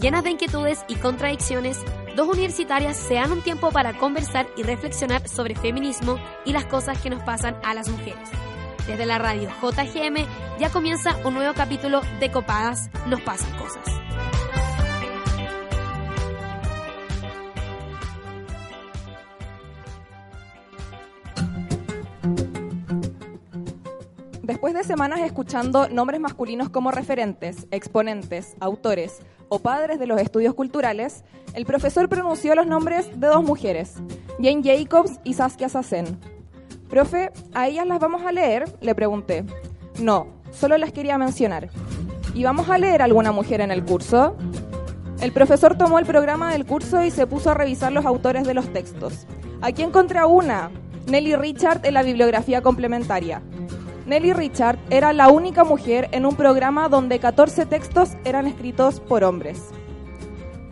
Llenas de inquietudes y contradicciones, dos universitarias se dan un tiempo para conversar y reflexionar sobre feminismo y las cosas que nos pasan a las mujeres. Desde la radio JGM ya comienza un nuevo capítulo de Copadas, nos pasan cosas. Después de semanas escuchando nombres masculinos como referentes, exponentes, autores o padres de los estudios culturales, el profesor pronunció los nombres de dos mujeres, Jane Jacobs y Saskia Sassen. Profe, ¿a ellas las vamos a leer? Le pregunté. No, solo las quería mencionar. ¿Y vamos a leer alguna mujer en el curso? El profesor tomó el programa del curso y se puso a revisar los autores de los textos. Aquí encontré una, Nelly Richard en la bibliografía complementaria. Nelly Richard era la única mujer en un programa donde 14 textos eran escritos por hombres.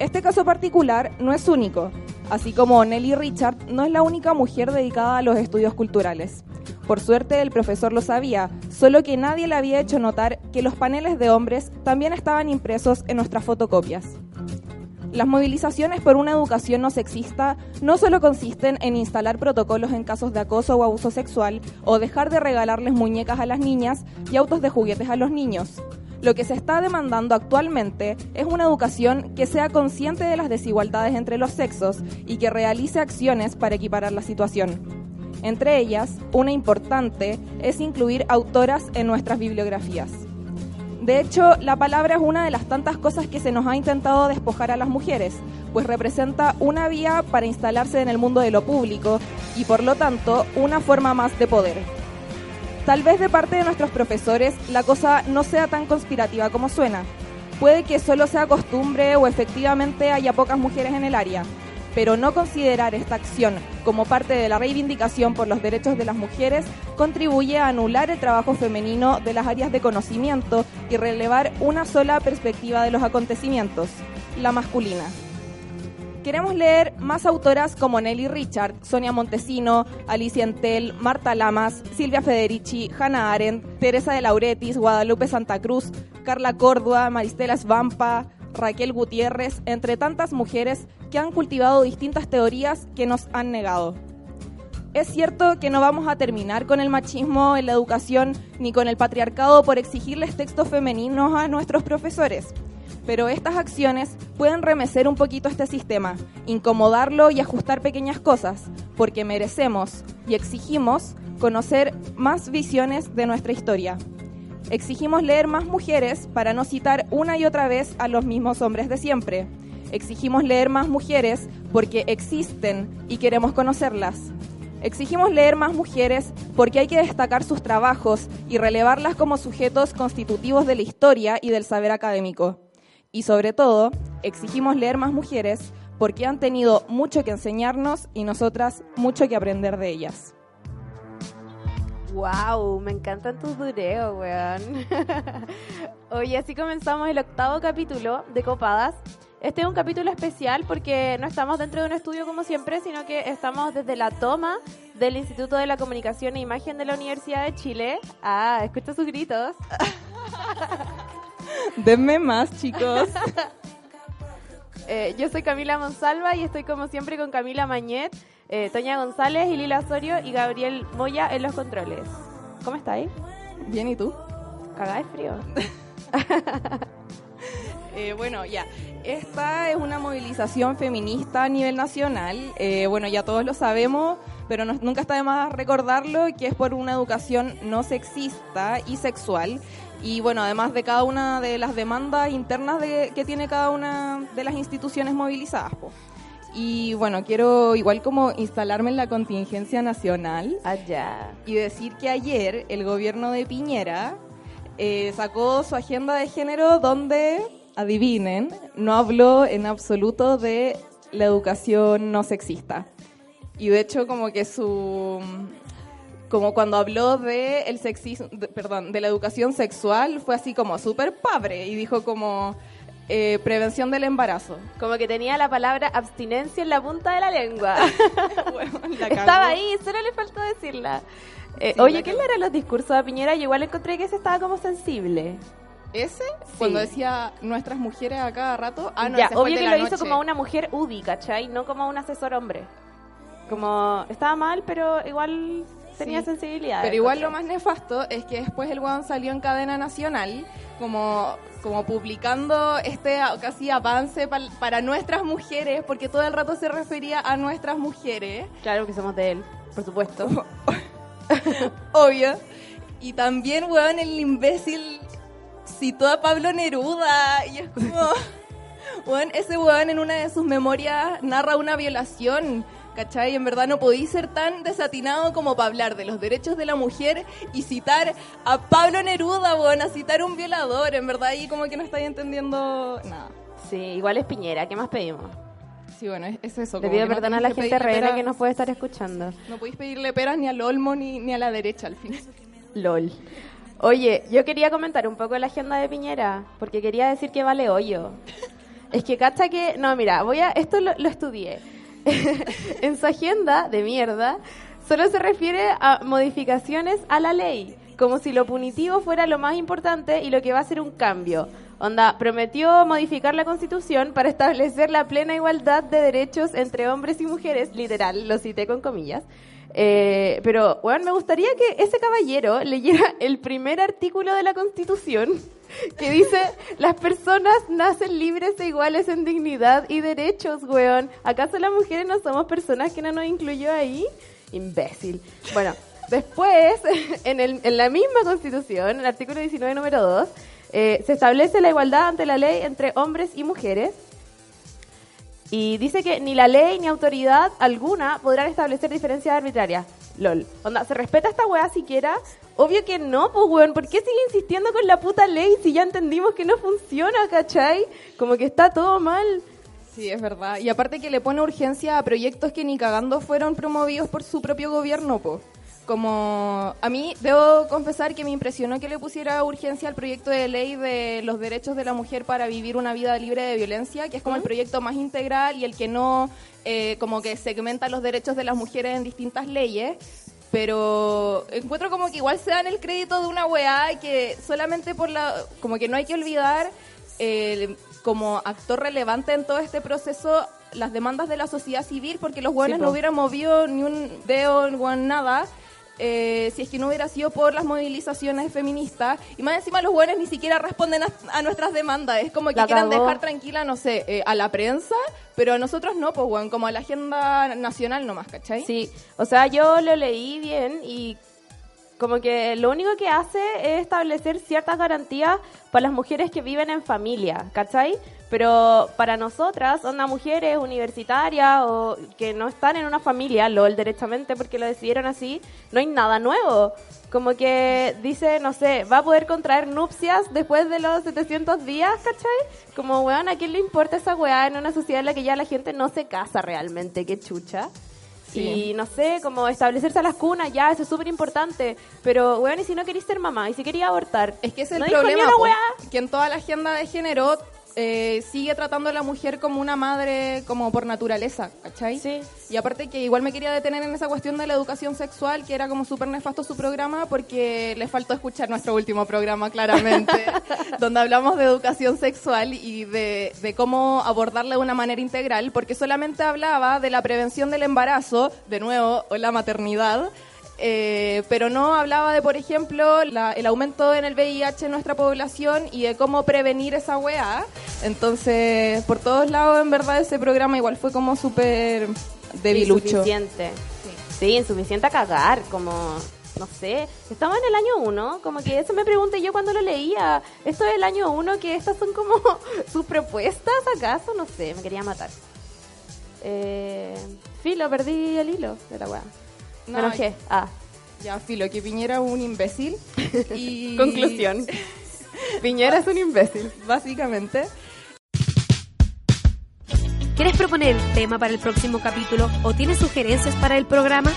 Este caso particular no es único, así como Nelly Richard no es la única mujer dedicada a los estudios culturales. Por suerte el profesor lo sabía, solo que nadie le había hecho notar que los paneles de hombres también estaban impresos en nuestras fotocopias. Las movilizaciones por una educación no sexista no solo consisten en instalar protocolos en casos de acoso o abuso sexual o dejar de regalarles muñecas a las niñas y autos de juguetes a los niños. Lo que se está demandando actualmente es una educación que sea consciente de las desigualdades entre los sexos y que realice acciones para equiparar la situación. Entre ellas, una importante es incluir autoras en nuestras bibliografías. De hecho, la palabra es una de las tantas cosas que se nos ha intentado despojar a las mujeres, pues representa una vía para instalarse en el mundo de lo público y por lo tanto una forma más de poder. Tal vez de parte de nuestros profesores la cosa no sea tan conspirativa como suena. Puede que solo sea costumbre o efectivamente haya pocas mujeres en el área, pero no considerar esta acción como parte de la reivindicación por los derechos de las mujeres contribuye a anular el trabajo femenino de las áreas de conocimiento y relevar una sola perspectiva de los acontecimientos, la masculina. Queremos leer más autoras como Nelly Richard, Sonia Montesino, Alicia Entel, Marta Lamas, Silvia Federici, Hannah Arendt, Teresa de Lauretis, Guadalupe Santa Cruz, Carla Córdoba, Maristela Svampa, Raquel Gutiérrez, entre tantas mujeres que han cultivado distintas teorías que nos han negado. Es cierto que no vamos a terminar con el machismo en la educación ni con el patriarcado por exigirles textos femeninos a nuestros profesores, pero estas acciones pueden remecer un poquito este sistema, incomodarlo y ajustar pequeñas cosas, porque merecemos y exigimos conocer más visiones de nuestra historia. Exigimos leer más mujeres para no citar una y otra vez a los mismos hombres de siempre. Exigimos leer más mujeres porque existen y queremos conocerlas. Exigimos leer más mujeres porque hay que destacar sus trabajos y relevarlas como sujetos constitutivos de la historia y del saber académico. Y sobre todo, exigimos leer más mujeres porque han tenido mucho que enseñarnos y nosotras mucho que aprender de ellas. Wow, me encantan tus dureos, weón. Oye, así comenzamos el octavo capítulo de Copadas. Este es un capítulo especial porque no estamos dentro de un estudio como siempre, sino que estamos desde la toma del Instituto de la Comunicación e Imagen de la Universidad de Chile. Ah, escucha sus gritos. Denme más, chicos. Eh, yo soy Camila Monsalva y estoy como siempre con Camila Mañet, eh, Toña González, y Lila Osorio y Gabriel Moya en los controles. ¿Cómo estáis? Bien, ¿y tú? Cagá de frío. Eh, bueno, ya. Esta es una movilización feminista a nivel nacional. Eh, bueno, ya todos lo sabemos, pero no- nunca está de más recordarlo, que es por una educación no sexista y sexual. Y bueno, además de cada una de las demandas internas de- que tiene cada una de las instituciones movilizadas. po. Y bueno, quiero igual como instalarme en la contingencia nacional Allá. y decir que ayer el gobierno de Piñera eh, sacó su agenda de género donde, adivinen, no habló en absoluto de la educación no sexista. Y de hecho como que su como cuando habló de el sexismo, de- perdón, de la educación sexual fue así como súper padre y dijo como eh, prevención del embarazo. Como que tenía la palabra abstinencia en la punta de la lengua. Bueno, la. Estaba ahí, solo le faltó decirla. Eh, Sí, oye, ¿qué le eran los discursos a Piñera? Yo igual encontré que ese estaba como sensible. ¿Ese? Cuando decía nuestras mujeres a cada rato. Ah, no, ya, obvio que lo hizo como una mujer UDI, ¿cachai? No como un asesor hombre. Como, estaba mal, pero igual tenía Sí. sensibilidad. Pero igual lo más nefasto es que después el weón salió en cadena nacional como, como publicando este casi avance para nuestras mujeres, porque todo el rato se refería a nuestras mujeres, Claro que somos de él, por supuesto. obvio. Y también, weón, el imbécil citó a Pablo Neruda y es como... Weón, ese weón en una de sus memorias narra una violación, ¿cachai? En verdad no podí ser tan desatinado como para hablar de los derechos de la mujer y citar a Pablo Neruda, weón, a citar un violador. En verdad ahí como que no estáis entendiendo nada. Sí, igual es Piñera, ¿qué más pedimos? Sí, bueno, es, es eso. Le pido que no perdón a la gente reina que nos puede estar escuchando. No podéis pedirle peras ni al olmo ni, ni a la derecha al final. LOL. Oye, yo quería comentar un poco la agenda de Piñera, porque quería decir que vale hoyo. Es que cacha que, no, mira, voy a, esto lo, lo estudié. en su agenda de mierda, solo se refiere a modificaciones a la ley, como si lo punitivo fuera lo más importante y lo que va a ser un cambio. Onda, prometió modificar la constitución para establecer la plena igualdad de derechos entre hombres y mujeres, literal, lo cité con comillas. Eh, pero, bueno, me gustaría que ese caballero leyera el primer artículo de la Constitución que dice, las personas nacen libres e iguales en dignidad y derechos, weón. ¿Acaso las mujeres no somos personas que no nos incluyó ahí? Imbécil. Bueno, después, en, el- en la misma Constitución, en el artículo 19, número 2, eh, se establece la igualdad ante la ley entre hombres y mujeres. Y dice que ni la ley ni autoridad alguna podrán establecer diferencias arbitrarias. LOL. Onda, ¿se respeta esta weá siquiera? Obvio que no, pues weón. ¿Por qué sigue insistiendo con la puta ley si ya entendimos que no funciona, cachai? Como que está todo mal. Sí, es verdad. Y aparte que le pone urgencia a proyectos que ni cagando fueron promovidos por su propio gobierno, po. Como a mí debo confesar que me impresionó que le pusiera urgencia al proyecto de ley de los derechos de la mujer para vivir una vida libre de violencia, que es como el proyecto más integral y el que no eh, como que segmenta los derechos de las mujeres en distintas leyes. Pero encuentro como que igual se dan el crédito de una weá que solamente por la... como que no hay que olvidar eh, como actor relevante en todo este proceso las demandas de la sociedad civil porque los hueones Sí, no hubieran movido ni un dedo, ni nada eh, si es que no hubiera sido por las movilizaciones feministas y más encima los hueones ni siquiera responden a, a nuestras demandas es como que quieren dejar tranquila, no sé, eh, a la prensa pero a nosotros no, pues weón, como a la agenda nacional nomás, ¿cachai? Sí, o sea, yo lo leí bien y como que lo único que hace es establecer ciertas garantías para las mujeres que viven en familia, ¿cachai? Pero para nosotras, onda mujeres universitarias o que no están en una familia, LOL derechamente porque lo decidieron así, no hay nada nuevo. Como que dice, no sé, va a poder contraer nupcias después de los 700 días, ¿cachai? Como, weón, ¿a quién le importa esa weá en una sociedad en la que ya la gente no se casa realmente? Qué chucha. Sí. Y no sé, como establecerse a las cunas, ya, eso es súper importante. Pero, weón, ¿y si no querías ser mamá? ¿Y si quería abortar? Es que ese es No el problema, po, que en toda la agenda de género eh, sigue tratando a la mujer como una madre como por naturaleza, ¿cachai? Sí. Y aparte que igual me quería detener en esa cuestión de la educación sexual, que era como súper nefasto su programa, porque le faltó escuchar nuestro último programa, claramente, donde hablamos de educación sexual y de, de cómo abordarla de una manera integral, porque solamente hablaba de la prevención del embarazo, de nuevo, o la maternidad, eh, pero no hablaba de, por ejemplo, la- el aumento en el VIH en nuestra población y de cómo prevenir esa weá. Entonces, por todos lados, en verdad, ese programa igual fue como súper debilucho. Insuficiente. Sí. insuficiente a cagar, como, no sé, estamos en el año uno, como que eso me pregunté yo cuando lo leía. Esto es el año uno, que estas son como sus propuestas, ¿acaso? No sé, me quería matar. Eh, filo, perdí el hilo de la weá. No, Me enojé. Ah, Ya, filo, que Piñera es un imbécil. y conclusión. Piñera es un imbécil. Básicamente. ¿Quieres proponer el tema para el próximo capítulo o tienes sugerencias para el programa?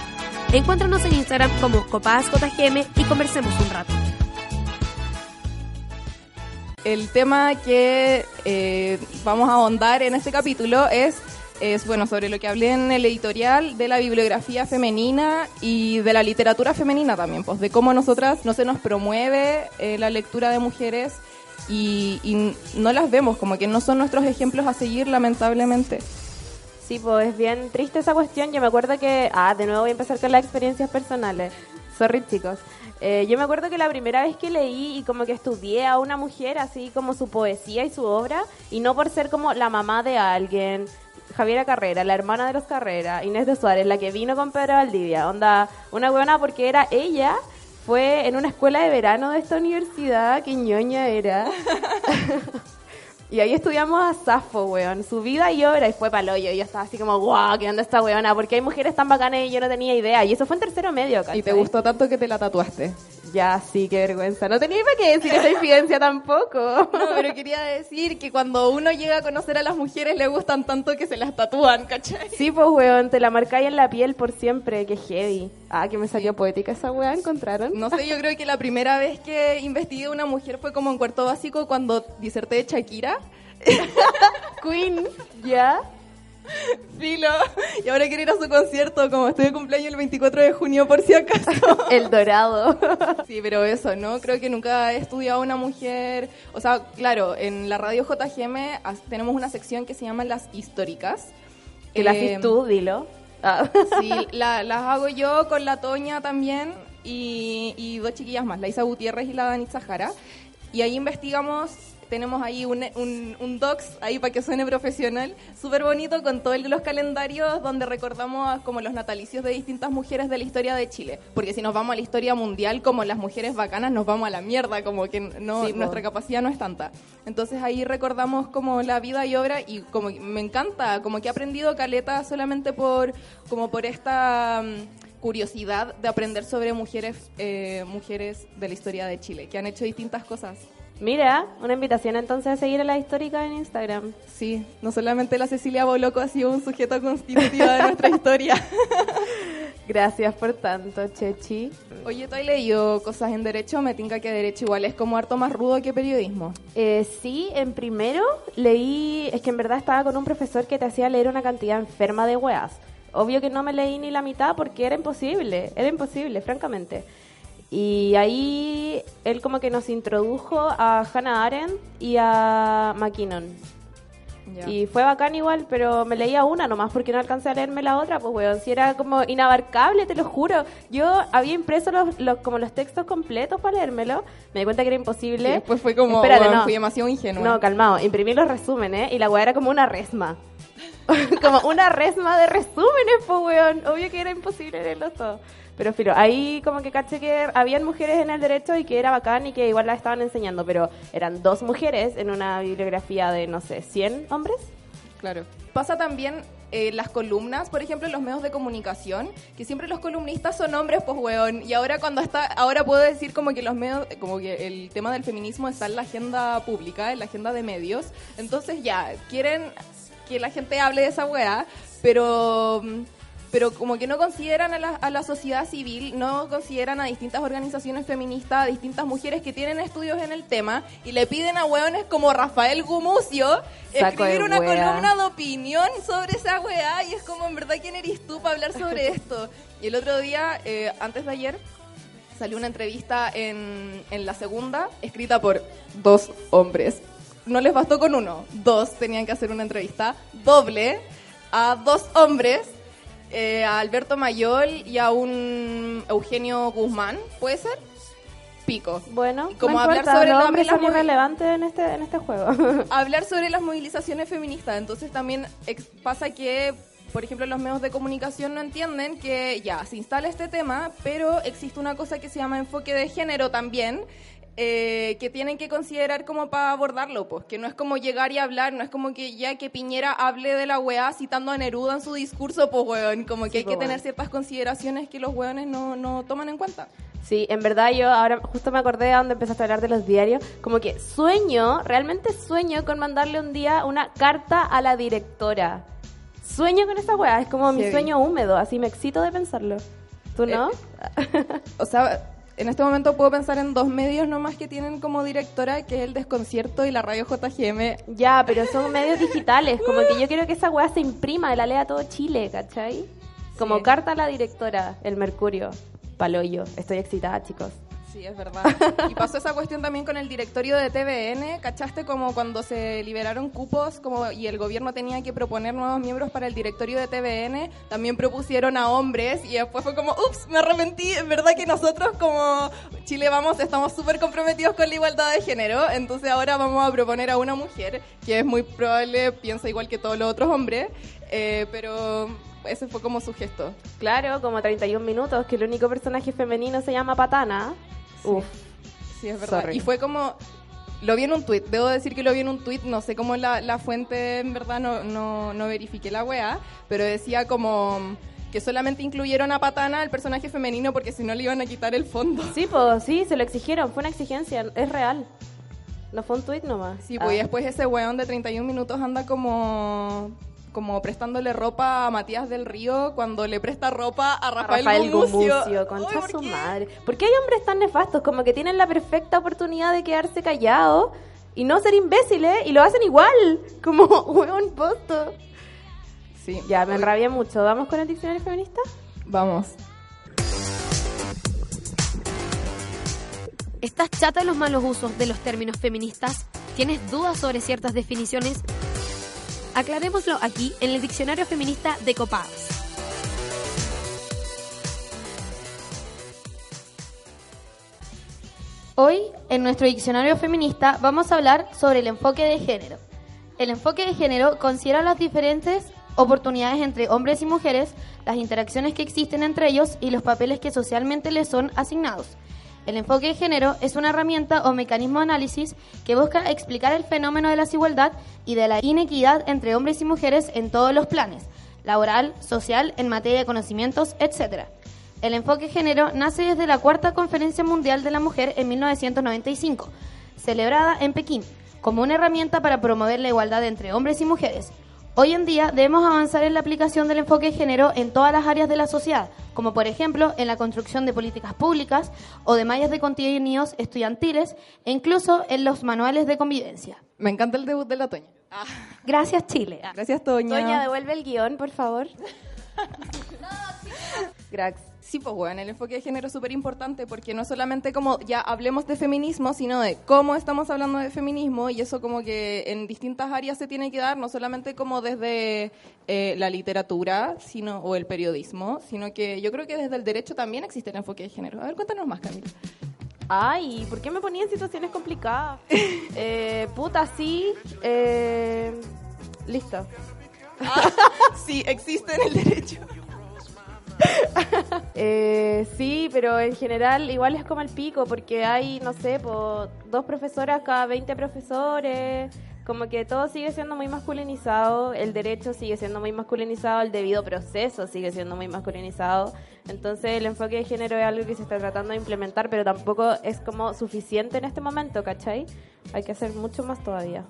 Encuéntranos en Instagram como copadasjgm y conversemos un rato. El tema que eh, vamos a ahondar en este capítulo es, es, bueno, sobre lo que hablé en el editorial de la bibliografía femenina y de la literatura femenina también, pues de cómo nosotras no se nos promueve eh, la lectura de mujeres y, y no las vemos, como que no son nuestros ejemplos a seguir, lamentablemente. Sí, pues es bien triste esa cuestión. Yo me acuerdo que, ah, de nuevo voy a empezar con las experiencias personales. Sorry, chicos. Eh, yo me acuerdo que la primera vez que leí y como que estudié a una mujer, así como su poesía y su obra, y no por ser como la mamá de alguien, Javiera Carrera, la hermana de los Carrera, Inés de Suárez, la que vino con Pedro Valdivia, onda, una buena porque era ella, fue en una escuela de verano de esta universidad, que ñoña era. Y ahí estudiamos a Safo, weón, su vida y obra, y fue paloyo. Y yo estaba así como, guau, ¿qué onda esta weona? Porque hay mujeres tan bacanas y yo no tenía idea. Y eso fue en tercero medio, ¿cachai? Y te gustó tanto que te la tatuaste. Ya, sí, qué vergüenza. No tenía para qué decir esa infidencia tampoco. No, pero quería decir que cuando uno llega a conocer a las mujeres le gustan tanto que se las tatúan, ¿cachai? Sí, pues, weón, te la marcáis en la piel por siempre, qué heavy. Ah, que me salió poética esa weá, ¿encontraron? No sé, yo creo que la primera vez que investigué a una mujer fue como en cuarto básico cuando diserté de Shakira. Queen, ¿ya? Filo. Y ahora quiero ir a su concierto, como estoy de cumpleaños el 24 de junio, por si acaso. El dorado. Sí, pero eso, ¿no? Creo que nunca he estudiado una mujer. O sea, claro, en la radio JGM tenemos una sección que se llama Las Históricas. Que Eh, haces tú, dilo. Ah. Sí, la- las hago yo con la Toña también y, y dos chiquillas más, la Isa Gutiérrez y la Danitza Jara. Y ahí investigamos, tenemos ahí un, un, un docs ahí para que suene profesional, súper bonito con todos los calendarios donde recordamos como los natalicios de distintas mujeres de la historia de Chile. Porque si nos vamos a la historia mundial, como las mujeres bacanas, nos vamos a la mierda, como que no, Sí, nuestra capacidad no es tanta. Entonces ahí recordamos como la vida y obra y como me encanta, como que he aprendido caleta solamente por como por esta mm, curiosidad de aprender sobre mujeres eh, mujeres de la historia de Chile que han hecho distintas cosas. Mira, una invitación entonces a seguir a la histórica en Instagram. Sí, no solamente la Cecilia Boloco ha sido un sujeto constitutivo de nuestra historia. Gracias por tanto, Chechi. Oye, ¿tú has leído cosas en derecho? Me tinca que derecho igual es como harto más rudo que periodismo. Eh, sí, en primero leí, es que en verdad estaba con un profesor que te hacía leer una cantidad enferma de weas. Obvio que no me leí ni la mitad porque era imposible, era imposible, francamente. Y ahí él como que nos introdujo a Hannah Arendt y a McKinnon. Y fue bacán igual, pero me leía una nomás porque no alcancé a leerme la otra, pues weón, si era como inabarcable, te lo juro. Yo había impreso los, los- como los textos completos para leérmelo, me di cuenta que era imposible. Y después fue como, Espérate, weón, no. fui demasiado ingenua. No, calmado, imprimí los resúmenes y la weá era como una resma. como una resma de resúmenes, pues weón. Obvio que era imposible leerlos todos. Pero filo, ahí como que caché que habían mujeres en el derecho y que era bacán y que igual las estaban enseñando, pero eran dos mujeres en una bibliografía de, no sé, 100 hombres. Claro. Pasa también eh, las columnas, por ejemplo, en los medios de comunicación, que siempre los columnistas son hombres, pues weón. Y ahora cuando está, ahora puedo decir como que los medios, como que el tema del feminismo está en la agenda pública, en la agenda de medios. Entonces ya, quieren que la gente hable de esa weá, pero pero como que no consideran a la, a la sociedad civil, no consideran a distintas organizaciones feministas, a distintas mujeres que tienen estudios en el tema, y le piden a hueones como Rafael Gumucio Saco escribir una wea. columna de opinión sobre esa weá, y es como, en verdad, ¿quién eres tú para hablar sobre esto? Y el otro día, eh, antes de ayer, salió una entrevista en, en la segunda, escrita por dos hombres. No les bastó con uno, dos tenían que hacer una entrevista doble a dos hombres, eh, a Alberto Mayol y a un Eugenio Guzmán, ¿puede ser? Pico. Bueno, Y como no hablar importa, sobre los hombres las son irrelevantes en este, en este juego. hablar sobre las movilizaciones feministas. Entonces también pasa que, por ejemplo, los medios de comunicación no entienden que ya se instala este tema, pero existe una cosa que se llama enfoque de género también. Eh, que tienen que considerar como para abordarlo, pues que no es como llegar y hablar, no es como que ya que Piñera hable de la weá citando a Neruda en su discurso, pues weón, como que Sí, hay que po, tener ciertas consideraciones que los weones no, no toman en cuenta. Sí, en verdad yo ahora justo me acordé de donde empezaste a hablar de los diarios, como que sueño, realmente sueño con mandarle un día una carta a la directora. Sueño con esa weá, es como mi sueño húmedo, así me excito de pensarlo. ¿Tú no? O sea, en este momento puedo pensar en dos medios nomás que tienen como directora, que es el Desconcierto y la radio JGM. ya, pero son medios digitales, como que yo quiero que esa weá se imprima la lea todo Chile, ¿cachai? Como Sí. carta a la directora, el Mercurio, paloyo. Estoy excitada, chicos. Sí, es verdad. Y pasó esa cuestión también con el directorio de TVN, ¿cachaste? Como cuando se liberaron cupos como y el gobierno tenía que proponer nuevos miembros para el directorio de TVN, también propusieron a hombres y después fue como, ups, me arrepentí, en verdad que nosotros como Chile Vamos estamos súper comprometidos con la igualdad de género, entonces ahora vamos a proponer a una mujer, que es muy probable, piensa igual que todos los otros hombres, eh, pero ese fue como su gesto. Claro, como 31 minutos, que el único personaje femenino se llama Patana. Uf. Sí, es verdad. Sorry. Y fue como. Lo vi en un tweet, debo decir que lo vi en un tweet, no sé cómo la, la fuente, en verdad no, no, no verifiqué la weá, pero decía como que solamente incluyeron a Patana, el personaje femenino, porque si no le iban a quitar el fondo. Sí, pues sí, se lo exigieron, fue una exigencia, es real. No fue un tweet nomás. Sí, pues y Ah. después ese weón de 31 minutos anda como como prestándole ropa a Matías del Río cuando le presta ropa a Rafael, Rafael Gumucio. Gumucio, concha Ay, ¿por su qué? madre. ¿Por qué hay hombres tan nefastos? Como que tienen la perfecta oportunidad de quedarse callados y no ser imbéciles y lo hacen igual. Como, hueón, posto. Sí. Ya, me enrabié mucho. ¿Vamos con el diccionario feminista? Vamos. ¿Estás chata de los malos usos de los términos feministas? ¿Tienes dudas sobre ciertas definiciones? Aclarémoslo aquí en el diccionario feminista de Copadas. Hoy, en nuestro diccionario feminista, vamos a hablar sobre el enfoque de género. El enfoque de género considera las diferentes oportunidades entre hombres y mujeres, las interacciones que existen entre ellos y los papeles que socialmente les son asignados. El enfoque de género es una herramienta o mecanismo de análisis que busca explicar el fenómeno de la desigualdad y de la inequidad entre hombres y mujeres en todos los planes, laboral, social, en materia de conocimientos, etc. El enfoque género nace desde la Cuarta Conferencia Mundial de la Mujer en 1995, celebrada en Pekín, como una herramienta para promover la igualdad entre hombres y mujeres. Hoy en día debemos avanzar en la aplicación del enfoque género en todas las áreas de la sociedad, como por ejemplo en la construcción de políticas públicas o de mallas de contenidos estudiantiles e incluso en los manuales de convivencia. Me encanta el debut de la Toña. Gracias Chile. Ah. Gracias, Toña. Toña, devuelve el guion, por favor. Grax. Sí, pues bueno, el enfoque de género es súper importante porque no solamente como ya hablemos de feminismo, sino de cómo estamos hablando de feminismo y eso como que en distintas áreas se tiene que dar, no solamente como desde eh, la literatura sino o el periodismo, sino que yo creo que desde el derecho también existe el enfoque de género. A ver, cuéntanos más, Camila. Ay, ¿por qué me ponía en situaciones complicadas? eh, puta, sí. Eh, listo. Sí, existe en el derecho. Eh, sí, pero en general igual es como el pico, porque hay, no sé, po, dos profesoras cada 20 profesores, como que todo sigue siendo muy masculinizado, el derecho sigue siendo muy masculinizado, el debido proceso sigue siendo muy masculinizado, entonces el enfoque de género es algo que se está tratando de implementar, pero tampoco es como suficiente en este momento, ¿cachai? Hay que hacer mucho más todavía.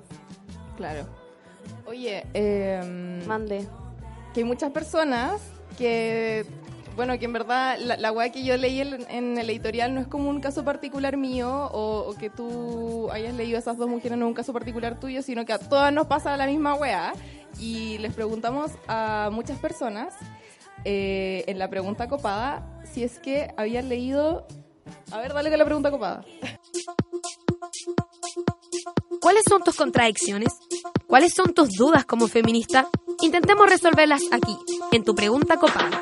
Claro. Oye, eh, Mande. que hay muchas personas que, bueno, que en verdad la, weá que yo leí en, el editorial no es como un caso particular mío o, o que tú hayas leído a esas dos mujeres no es un caso particular tuyo, sino que a todas nos pasa la misma weá. Y les preguntamos a muchas personas eh, en la pregunta copada si es que habían leído... A ver, dale con la pregunta copada. ¿Cuáles son tus contradicciones? ¿Cuáles son tus dudas como feminista? Intentemos resolverlas aquí, en tu pregunta copada.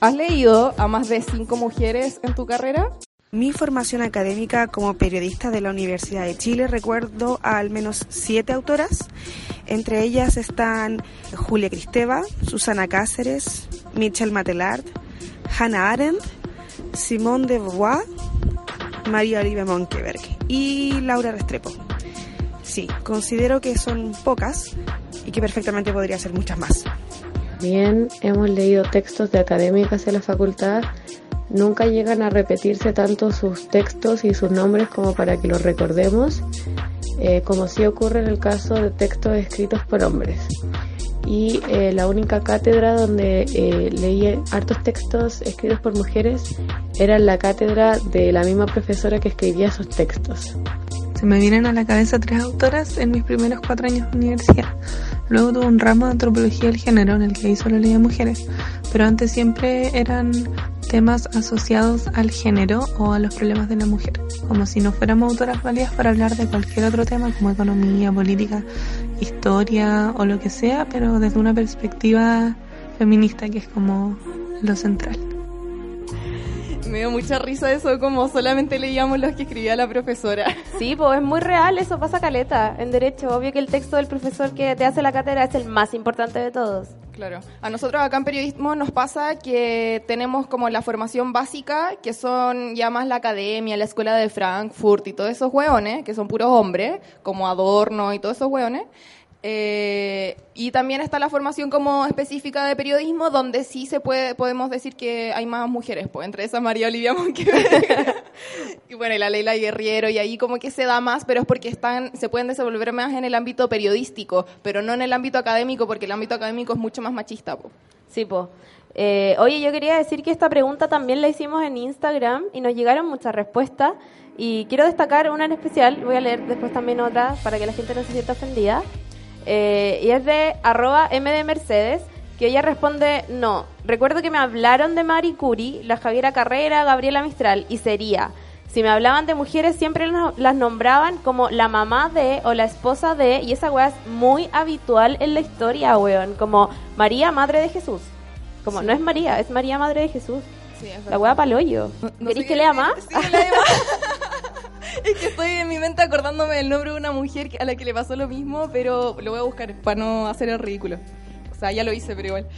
¿Has leído a más de cinco mujeres en tu carrera? Mi formación académica como periodista de la Universidad de Chile recuerdo a al menos siete autoras. Entre ellas están Julia Cristeva, Susana Cáceres, Michelle Matelard, Hannah Arendt, Simone de Beauvoir, María Olivia Monkeberg y Laura Restrepo. Sí, considero que son pocas y que perfectamente podría ser muchas más. Bien, hemos leído textos de académicas en la facultad. Nunca llegan a repetirse tanto sus textos y sus nombres como para que los recordemos, eh, como sí ocurre en el caso de textos escritos por hombres. Y eh, la única cátedra donde eh, leí hartos textos escritos por mujeres era la cátedra de la misma profesora que escribía esos textos. Se me vienen a la cabeza tres autoras en mis primeros cuatro años de universidad. Luego tuve un ramo de antropología del género en el que ahí solo leía mujeres, pero antes siempre eran temas asociados al género o a los problemas de la mujer, como si no fuéramos autoras válidas para hablar de cualquier otro tema como economía, política, historia o lo que sea, pero desde una perspectiva feminista que es como lo central. Me dio mucha risa eso, como solamente leíamos los que escribía la profesora. Sí, pues es muy real, eso pasa caleta. En derecho, obvio que el texto del profesor que te hace la cátedra es el más importante de todos. Claro. A nosotros acá en periodismo nos pasa que tenemos como la formación básica, que son ya más la academia, la escuela de Frankfurt y todos esos hueones, que son puros hombres, como Adorno y todos esos hueones. Eh, y también está la formación como específica de periodismo, donde sí se puede, podemos decir que hay más mujeres, pues, entre esas María Olivia Monqueverde y bueno, y la Leila Guerriero, y ahí como que se da más, pero es porque están, se pueden desenvolver más en el ámbito periodístico, pero no en el ámbito académico, porque el ámbito académico es mucho más machista, pues. Sí, pues. Eh, oye, yo quería decir que esta pregunta también la hicimos en Instagram y nos llegaron muchas respuestas. Y quiero destacar una en especial, voy a leer después también otra para que la gente no se sienta ofendida. Eh, y es de arroba MD Mercedes, que ella responde, no, recuerdo que me hablaron de Marie Curie, la Javiera Carrera, Gabriela Mistral, y sería, si me hablaban de mujeres siempre las- nombraban como la mamá de o la esposa de, y esa weá es muy habitual en la historia, weón, como María, Madre de Jesús. Como, no es María, es María, Madre de Jesús. Sí, La weá paloyo. No- no ¿Queréis sé que qué lea decir. más? Sí, lea más. es que estoy en mi mente acordándome del nombre de una mujer a la que le pasó lo mismo, pero lo voy a buscar para no hacer el ridículo. O sea, ya lo hice, pero igual.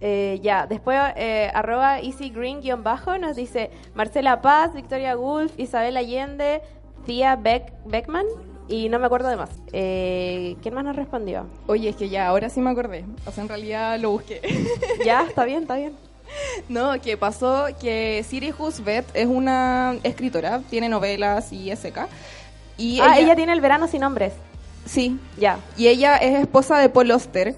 Eh, ya, después eh, arroba easygreen-bajo nos dice Marcela Paz, Victoria Gulf, Isabel Allende, Tía Beck, Beckman y no me acuerdo de más. Eh, ¿Quién más nos respondió? Oye, es que ya, ahora sí me acordé. O sea, en realidad lo busqué. ya, está bien, está bien. no, que pasó que Siri Husbeth es una escritora, tiene novelas y SK. Y ah, ella... tiene el verano sin nombres. Sí, Ya. Y ella es esposa de Paul Oster.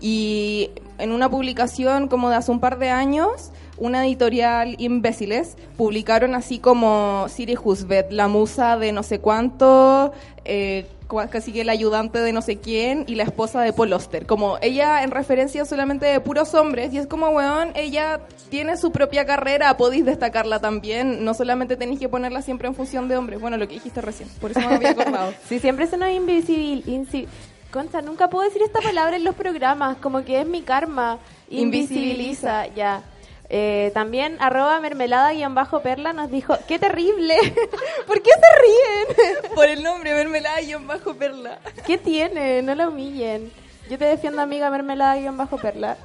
Y en una publicación como de hace un par de años, una editorial imbéciles publicaron así como Siri Husbeth, la musa de no sé cuánto, eh, casi que la ayudante de no sé quién y la esposa de Paul Oster. Como ella en referencia solamente de puros hombres. Y es como, weón, ella tiene su propia carrera, podéis destacarla también. No solamente tenéis que ponerla siempre en función de hombres. Bueno, lo que dijiste recién. Por eso me había acordado. Sí, siempre se nos invisibil... insi- Concha, nunca puedo decir esta palabra en los programas, como que es mi karma. Invisibiliza, ya. Eh, también arroba mermelada-perla nos dijo, ¡qué terrible! ¿Por qué se ríen? Por el nombre, mermelada y bajo perla. ¿Qué tiene? No la humillen. Yo te defiendo, amiga mermelada-perla.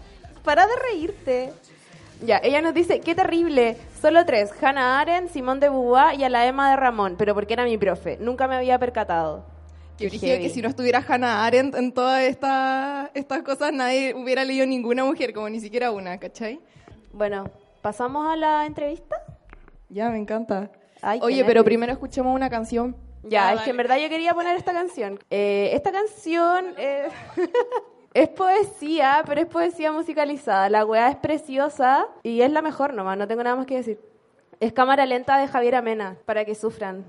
Para de reírte. Ya, ella nos dice, qué terrible. Solo tres, Hannah Arendt, Simón de Beauvoir y a la Emma de Ramón, pero porque era mi profe. Nunca me había percatado. Que Qué dije que si no estuviera Hannah Arendt en todas esta- estas cosas, nadie hubiera leído ninguna mujer, como ni siquiera una, ¿cachai? Bueno, ¿pasamos a la entrevista? Ya, me encanta. Ay, Oye, pero nervios. primero escuchemos una canción. Ya, Ah, es que en verdad yo quería poner esta canción. Eh, esta canción eh, es poesía, pero es poesía musicalizada. La weá es preciosa y es la mejor nomás, no tengo nada más que decir. Es cámara lenta de Javier Amena, para que sufran.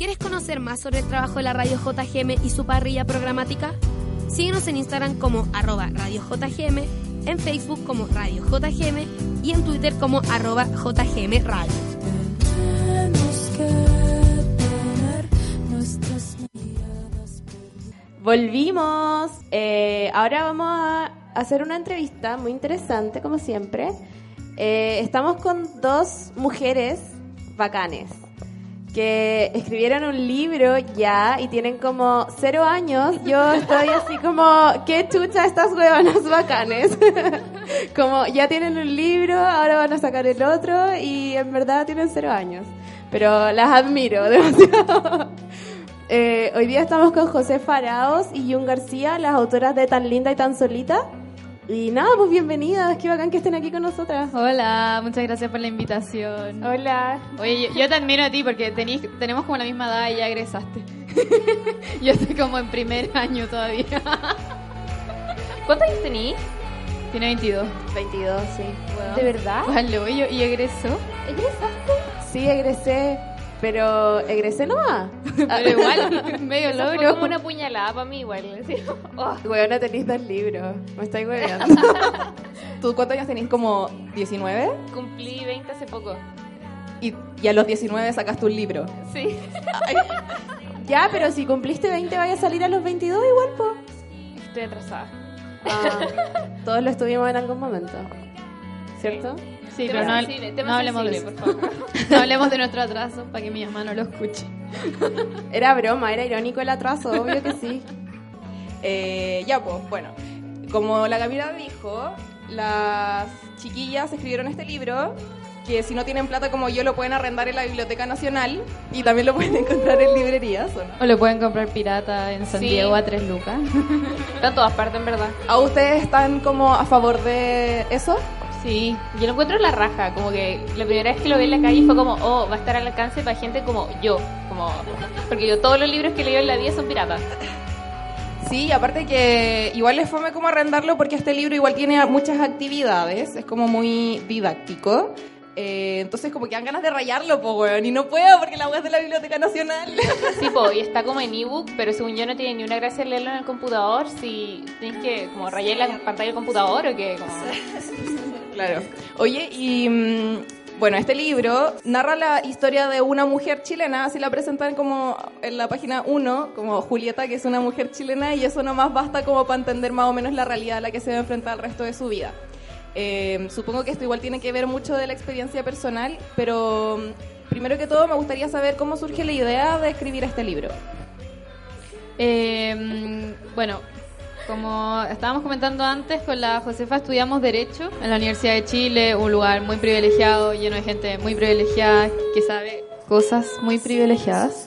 ¿Quieres conocer más sobre el trabajo de la radio JGM y su parrilla programática? Síguenos en Instagram como arroba Radio JGM, en Facebook como Radio JGM y en Twitter como arroba JGM Radio. Volvimos. Eh, ahora vamos a hacer una entrevista muy interesante, como siempre. Eh, estamos con dos mujeres bacanes que escribieron un libro ya y tienen como cero años. Yo estoy así como, qué chucha estas huevonas bacanes. como ya tienen un libro, ahora van a sacar el otro y en verdad tienen cero años. Pero las admiro demasiado. Eh, hoy día estamos con José Faraos y Jun García, las autoras de Tan Linda y Tan Solita. Y nada, pues bienvenidas, qué bacán que estén aquí con nosotras. Hola, muchas gracias por la invitación. Hola. Oye, yo, yo te admiro a ti porque tenís, tenemos como la misma edad y ya egresaste. yo estoy como en primer año todavía. ¿Cuántos años tenís? Tiene 22. 22, sí. ¿De verdad? Vale, y, y egresó. ¿Egresaste? Sí, egresé. Pero egresé nomás. Pero igual, medio Eso fue logro. como una puñalada para mí igual. oh. Weona, tenéis dos libros. Me estáis hueveando. ¿Tú cuántos años tenés? ¿Como 19? Cumplí 20 hace poco. Y, y a los 19 sacaste un libro. Sí. ya, pero si cumpliste 20 vaya a salir a los 22 igual, po. Estoy atrasada. Ah, todos lo estuvimos en algún momento. ¿Cierto? Sí, Pero no, sensible, tema no hablemos de eso. sensible, por No hablemos de nuestro atraso para que mi mamá no lo escuche. Era broma, era irónico el atraso, obvio que sí. Eh, ya, pues, bueno. Como la Camila dijo, las chiquillas escribieron este libro que si no tienen plata como yo lo pueden arrendar en la Biblioteca Nacional y también lo pueden encontrar en librerías, ¿o no? O lo pueden comprar pirata en San Sí. Diego a 3 lucas. Está en todas partes, en verdad. ¿A ustedes están como a favor de eso? Sí, yo lo encuentro en la raja, como que la primera vez que lo vi en la calle fue como, oh, va a estar al alcance para gente como yo, como porque yo todos los libros que leo en la vida son piratas. Sí, aparte que igual les fome como arrendarlo porque este libro igual tiene muchas actividades, es como muy didáctico. Eh, entonces como que dan ganas de rayarlo, po, weón, y no puedo porque la web es de la Biblioteca Nacional. Sí, po, y está como en ebook, pero según yo no tiene ni una gracia leerlo en el computador, si tienes que como rayar la pantalla del computador o qué, como... Claro. Oye, y mm, bueno, este libro narra la historia de una mujer chilena, así la presentan como en la página 1, como Julieta, que es una mujer chilena, y eso nomás basta como para entender más o menos la realidad a la que se va a enfrentar el resto de su vida. Eh, supongo que esto igual tiene que ver mucho de la experiencia personal, pero mm, primero que todo me gustaría saber cómo surge la idea de escribir este libro. Eh, bueno, como estábamos comentando antes, con la Josefa estudiamos Derecho en la Universidad de Chile, un lugar muy privilegiado, lleno de gente muy privilegiada que sabe cosas muy privilegiadas.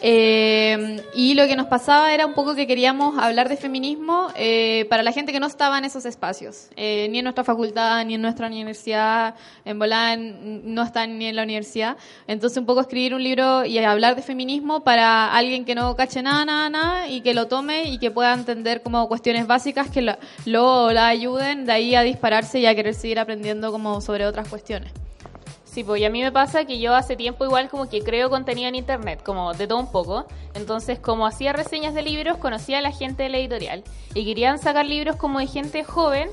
Eh, y lo que nos pasaba era un poco que queríamos hablar de feminismo eh, para la gente que no estaba en esos espacios, eh, ni en nuestra facultad, ni en nuestra universidad, en Bolán no están ni en la universidad. Entonces un poco escribir un libro y hablar de feminismo para alguien que no cache nada, nada, nada, y que lo tome y que pueda entender como cuestiones básicas que lo, lo la ayuden de ahí a dispararse y a querer seguir aprendiendo como sobre otras cuestiones. Sí, pues y a mí me pasa que yo hace tiempo igual como que creo contenido en internet, como de todo un poco. Entonces, como hacía reseñas de libros, conocía a la gente de la editorial y querían sacar libros como de gente joven.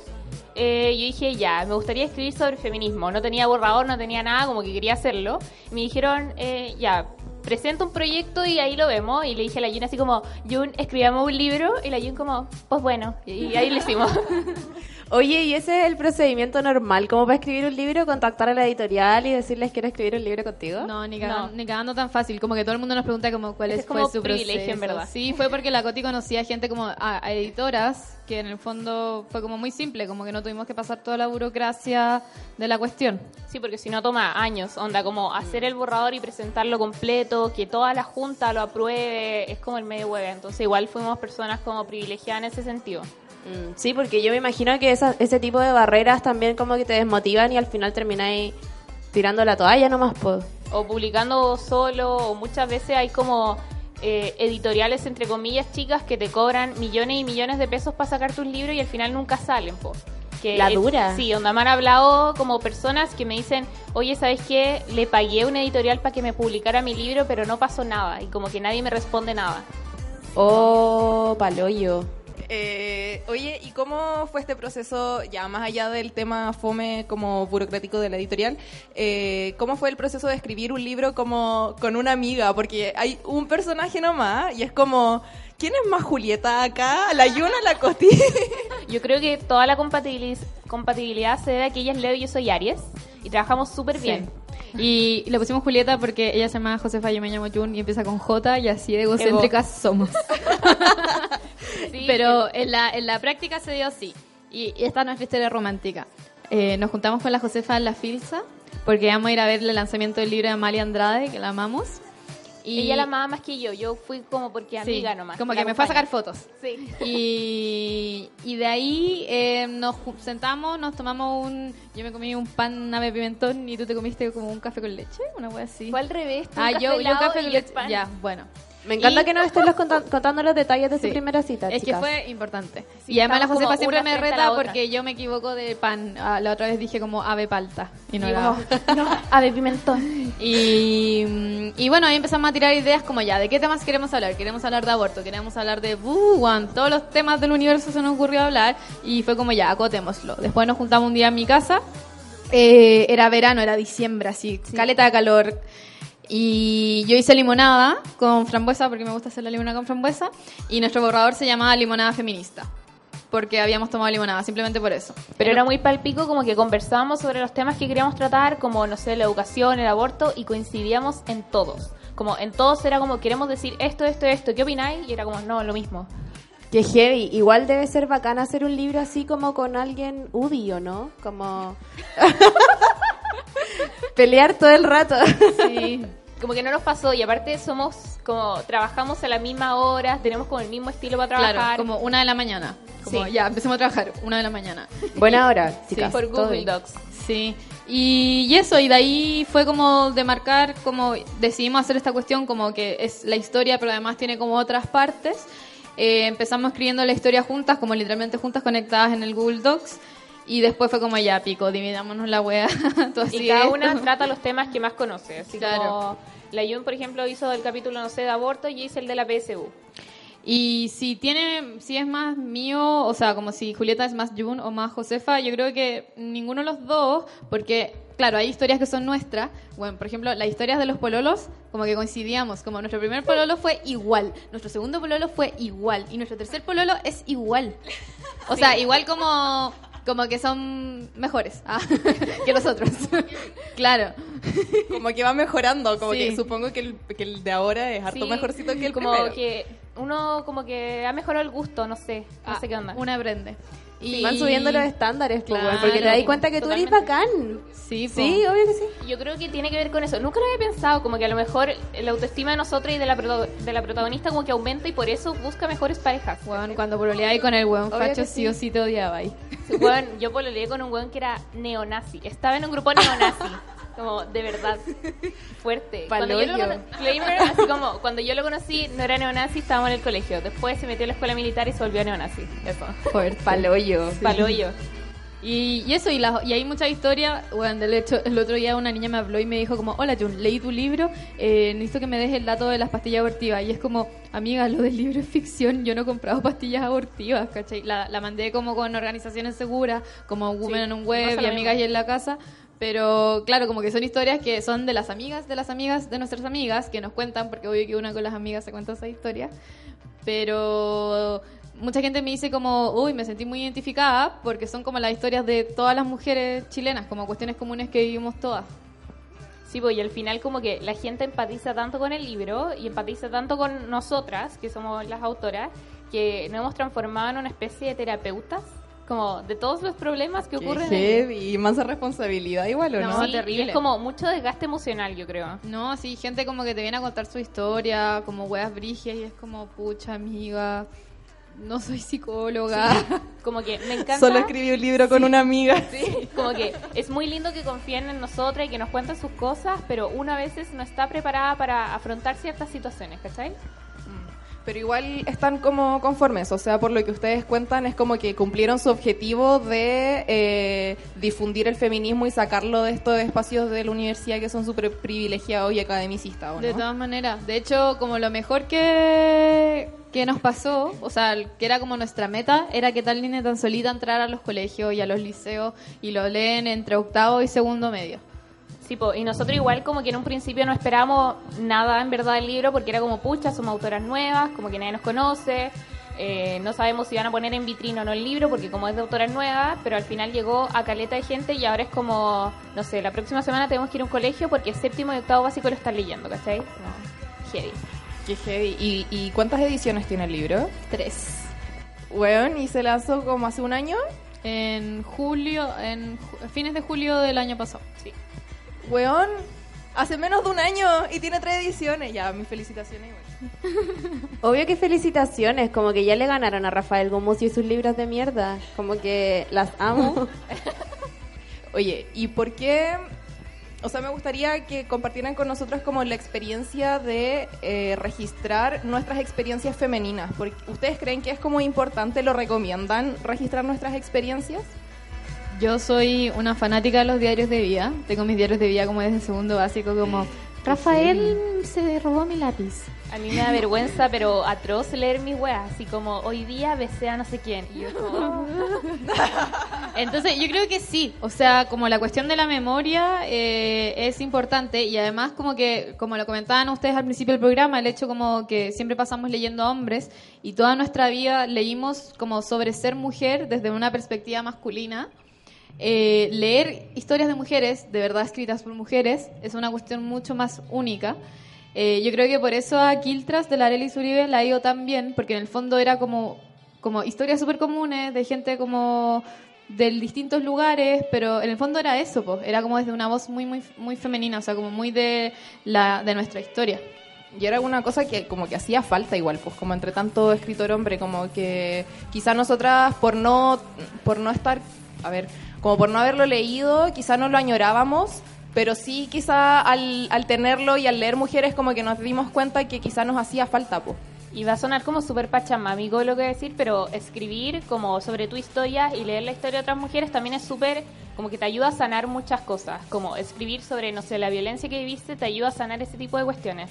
eh, yo dije, ya, me gustaría escribir sobre feminismo. No tenía borrador, no tenía nada, como que quería hacerlo. Y me dijeron, eh, ya, presenta un proyecto y ahí lo vemos. Y le dije a la Jun así como, Jun, escribamos un libro. Y la Jun como, pues bueno. Y ahí lo hicimos. Oye, ¿y ese es el procedimiento normal? ¿Cómo para escribir un libro? ¿Contactar a la editorial y decirles quiero escribir un libro contigo? No, ni cagando, ni cagando tan fácil. Como que todo el mundo nos pregunta como cuál es, es como fue su privilegio, proceso. en verdad. Sí, fue porque la Coti conocía gente como a, a editoras que en el fondo fue como muy simple, como que no tuvimos que pasar toda la burocracia de la cuestión. Sí, porque si no toma años, onda, como hacer el borrador y presentarlo completo, que toda la junta lo apruebe, es como el medio web. Entonces igual fuimos personas como privilegiadas en ese sentido. Mm, Sí, porque yo me imagino que esa- ese tipo de barreras también como que te desmotivan y al final termináis tirando la toalla nomás, pues. O publicando solo, o muchas veces hay como eh, editoriales, entre comillas, chicas que te cobran millones y millones de pesos para sacar tus libros y al final nunca salen, po. Que La es- dura. Sí, onda me han hablado como personas que me dicen, oye, ¿sabes qué? Le pagué a una editorial para que me publicara mi libro, pero no pasó nada. Y como que nadie me responde nada. Oh, paloyo. Eh, oye, ¿y cómo fue este proceso, ya más allá del tema fome como burocrático de la editorial, eh, cómo fue el proceso de escribir un libro como con una amiga? Porque hay un personaje nomás y es como, ¿quién es más Julieta acá? ¿La Yuna o la Coti? Yo creo que toda la compatibiliz- compatibilidad se debe a que ella es Leo y yo soy Aries. Y trabajamos súper bien. Y le pusimos Julieta porque ella se llama Josefa y yo me llamo Jun y empieza con J y así de egocéntricas somos. Sí, Pero en la, en la práctica se dio así. Y, y esta es nuestra historia romántica. Eh, nos juntamos con la Josefa en la Filsa porque íbamos a ir a ver el lanzamiento del libro de Amalia Andrade, que la amamos. Y Ella la amaba más que yo. Yo fui como porque Sí, amiga nomás. Como que me fue a sacar fotos. Sí. Y, y de ahí eh, nos sentamos, nos tomamos un... Yo me comí un pan ave pimentón y tú te comiste como un café con leche, una wea así. Fue al revés. tú Ah, un yo, café yo café con leche. pan. Ya, bueno. Me encanta Y- que nos estés los conta- contando los detalles de Sí. su primera cita, Es que chicas. fue importante. y además la Josefa siempre me reta porque yo me equivoco de pan. Ah, la otra vez dije como ave palta. Y no Y era. como, no, ave pimentón. Y, mm, y bueno, ahí empezamos a tirar ideas como ya, ¿de qué temas queremos hablar? Queremos hablar de aborto, queremos hablar de uh, one, todos los temas del universo se nos ocurrió hablar y fue como ya, acotémoslo. Después nos juntamos un día en mi casa, eh, era verano, era diciembre, así, caleta de calor. Y yo hice limonada con frambuesa, porque me gusta hacer la limonada con frambuesa, y nuestro borrador se llamaba limonada feminista, porque habíamos tomado limonada, simplemente por eso. Pero era muy palpico como que conversábamos sobre los temas que queríamos tratar, como, no sé, la educación, el aborto, y coincidíamos en todos. Como en todos era como, queremos decir esto, esto, esto, ¿qué opináis? Y era como, no, lo mismo. Qué heavy. Igual debe ser bacán hacer un libro así como con alguien UDI, ¿o no? Como... Pelear todo el rato. Sí. Como que no nos pasó, y aparte somos como, trabajamos a la misma hora, tenemos como el mismo estilo para trabajar. Claro, como una de la mañana. Como Sí. ya, empecemos a trabajar, una de la mañana. Buena hora, chicas. por todo Google bien. Docs. Sí, y, y eso, y de ahí fue como de marcar, como decidimos hacer esta cuestión como que es la historia, pero además tiene como otras partes. Eh, empezamos escribiendo la historia juntas, como literalmente juntas conectadas en el Google Docs, y después fue como ya, pico, dividámonos la wea. Y cada esto. una trata los temas que más conoce. Así Claro. como la Jun, por ejemplo, hizo el capítulo, no sé, de aborto y hice el de la PSU. Y si tiene, si es más mío, o sea, como si Julieta es más Jun o más Josefa, yo creo que ninguno de los dos, porque, claro, hay historias que son nuestras. Bueno, por ejemplo, las historias de los pololos, como que coincidíamos, como nuestro primer pololo fue igual, nuestro segundo pololo fue igual, y nuestro tercer pololo es igual. O sea, igual como, como que son mejores ah, que los otros. claro. Como que va mejorando, como Sí. que supongo que el, que el de ahora es harto Sí, mejorcito que el como primero. que uno como que ha mejorado el gusto, no sé, no Ah, sé qué onda. Una aprende. Y Van subiendo los estándares, pues, Claro. porque te das cuenta que tú eres Totalmente. bacán. Sí, po. Sí, obvio que sí. Yo creo que tiene que ver con eso. Nunca lo había pensado, como que a lo mejor la autoestima de nosotros y de la, de la protagonista como que aumenta y por eso busca mejores parejas. Weón, cuando pololeáis con el weón facho, sí. sí. o sí te odiaba ahí. Weón, yo pololeé con un weón que era neonazi. Estaba en un grupo neonazi. Como, de verdad. Fuerte. Cuando yo, lo así como, cuando yo lo conocí, no era neonazi, estábamos en el colegio. Después se metió a la escuela militar y se volvió neonazi. Eso. Fuerte. Paloyo. Paloyo. Y, y eso, y, la- y hay mucha historia. Bueno, del hecho, el otro día una niña me habló y me dijo como, hola Jun, leí tu libro, eh, necesito que me des el dato de las pastillas abortivas. Y es como, amiga, lo del libro es ficción, yo no he comprado pastillas abortivas, ¿cachai? La, la mandé como con organizaciones seguras, como Women Sí, on un Web y amigas y en la casa. Pero claro, como que son historias que son de las amigas, de las amigas, de nuestras amigas, que nos cuentan, porque obvio que una con las amigas se cuenta esa historia. Pero mucha gente me dice como, uy, me sentí muy identificada, porque son como las historias de todas las mujeres chilenas, como cuestiones comunes que vivimos todas. Sí, pues, y al final como que la gente empatiza tanto con el libro y empatiza tanto con nosotras, que somos las autoras, que nos hemos transformado en una especie de terapeutas, como de todos los problemas que Qué ocurren. heavy, y más responsabilidad igual, ¿o no? No, Sí, terrible. es como mucho desgaste emocional, yo creo. No, sí, gente como que te viene a contar su historia, como weas brigias, y es como, pucha, amiga, no soy psicóloga. Como que me encanta. Solo escribí un libro con una amiga. Como que es muy lindo que confíen en nosotras y que nos cuenten sus cosas, pero una a veces no está preparada para afrontar ciertas situaciones, ¿cachai? Pero igual están como conformes, o sea, por lo que ustedes cuentan es como que cumplieron su objetivo de eh, difundir el feminismo y sacarlo de estos espacios de la universidad que son súper privilegiados y academicistas, ¿o De no? todas maneras. De hecho, como lo mejor que, que nos pasó, o sea, que era como nuestra meta, era que tal niña tan solita entrara a los colegios y a los liceos y lo leen entre octavo y segundo medio. Sí, po, y nosotros igual como que en un principio no esperábamos nada en verdad del libro porque era como, pucha, somos autoras nuevas, como que nadie nos conoce, eh, no sabemos si van a poner en vitrina o no el libro porque como es de autoras nuevas, pero al final llegó a caleta de gente y ahora es como, no sé, la próxima semana tenemos que ir a un colegio porque séptimo y octavo básico lo están leyendo, ¿cachai? Como, heavy. Qué heavy. ¿Y, y cuántas ediciones tiene el libro? Tres. Bueno, y se lanzó como hace un año. En julio, en ju- fines de julio del año pasado. Sí. Weón, hace menos de un año y tiene tres ediciones. Ya, mis felicitaciones igual. Obvio que felicitaciones, como que ya le ganaron a Rafael Gumucio y sus libros de mierda. Como que las amo. Oye, ¿y por qué? o sea, me gustaría que compartieran con nosotros como la experiencia de eh, registrar nuestras experiencias femeninas. Porque, ¿Ustedes creen que es como importante, lo recomiendan, registrar nuestras experiencias? Yo soy una fanática de los diarios de vida. Tengo mis diarios de vida como desde segundo básico, como Rafael se robó mi lápiz. A mí me da vergüenza, pero atroz leer mis weas, así como hoy día besé a no sé quién. Y yo como, Entonces, yo creo que sí. O sea, como la cuestión de la memoria eh, es importante y además como que, como lo comentaban ustedes al principio del programa, el hecho como que siempre pasamos leyendo a hombres y toda nuestra vida leímos como sobre ser mujer desde una perspectiva masculina. Eh, leer historias de mujeres, de verdad escritas por mujeres, es una cuestión mucho más única. Eh, yo creo que por eso a Kiltras de la Arelis Uribe la ha ido tan bien, porque en el fondo era como, como historias súper comunes de gente como de distintos lugares, pero en el fondo era eso, pues, era como desde una voz muy, muy, muy femenina, o sea, como muy de, la, de nuestra historia. Y era una cosa que como que hacía falta igual, pues como entre tanto escritor hombre, como que quizá nosotras por no, por no estar, a ver, como por no haberlo leído, quizá no lo añorábamos, pero sí quizá al, al tenerlo y al leer mujeres como que nos dimos cuenta que quizá nos hacía falta, pues. Y va a sonar como súper pachamamigo lo que decir, pero escribir como sobre tu historia y leer la historia de otras mujeres también es súper, como que te ayuda a sanar muchas cosas. Como escribir sobre, no sé, la violencia que viviste te ayuda a sanar ese tipo de cuestiones.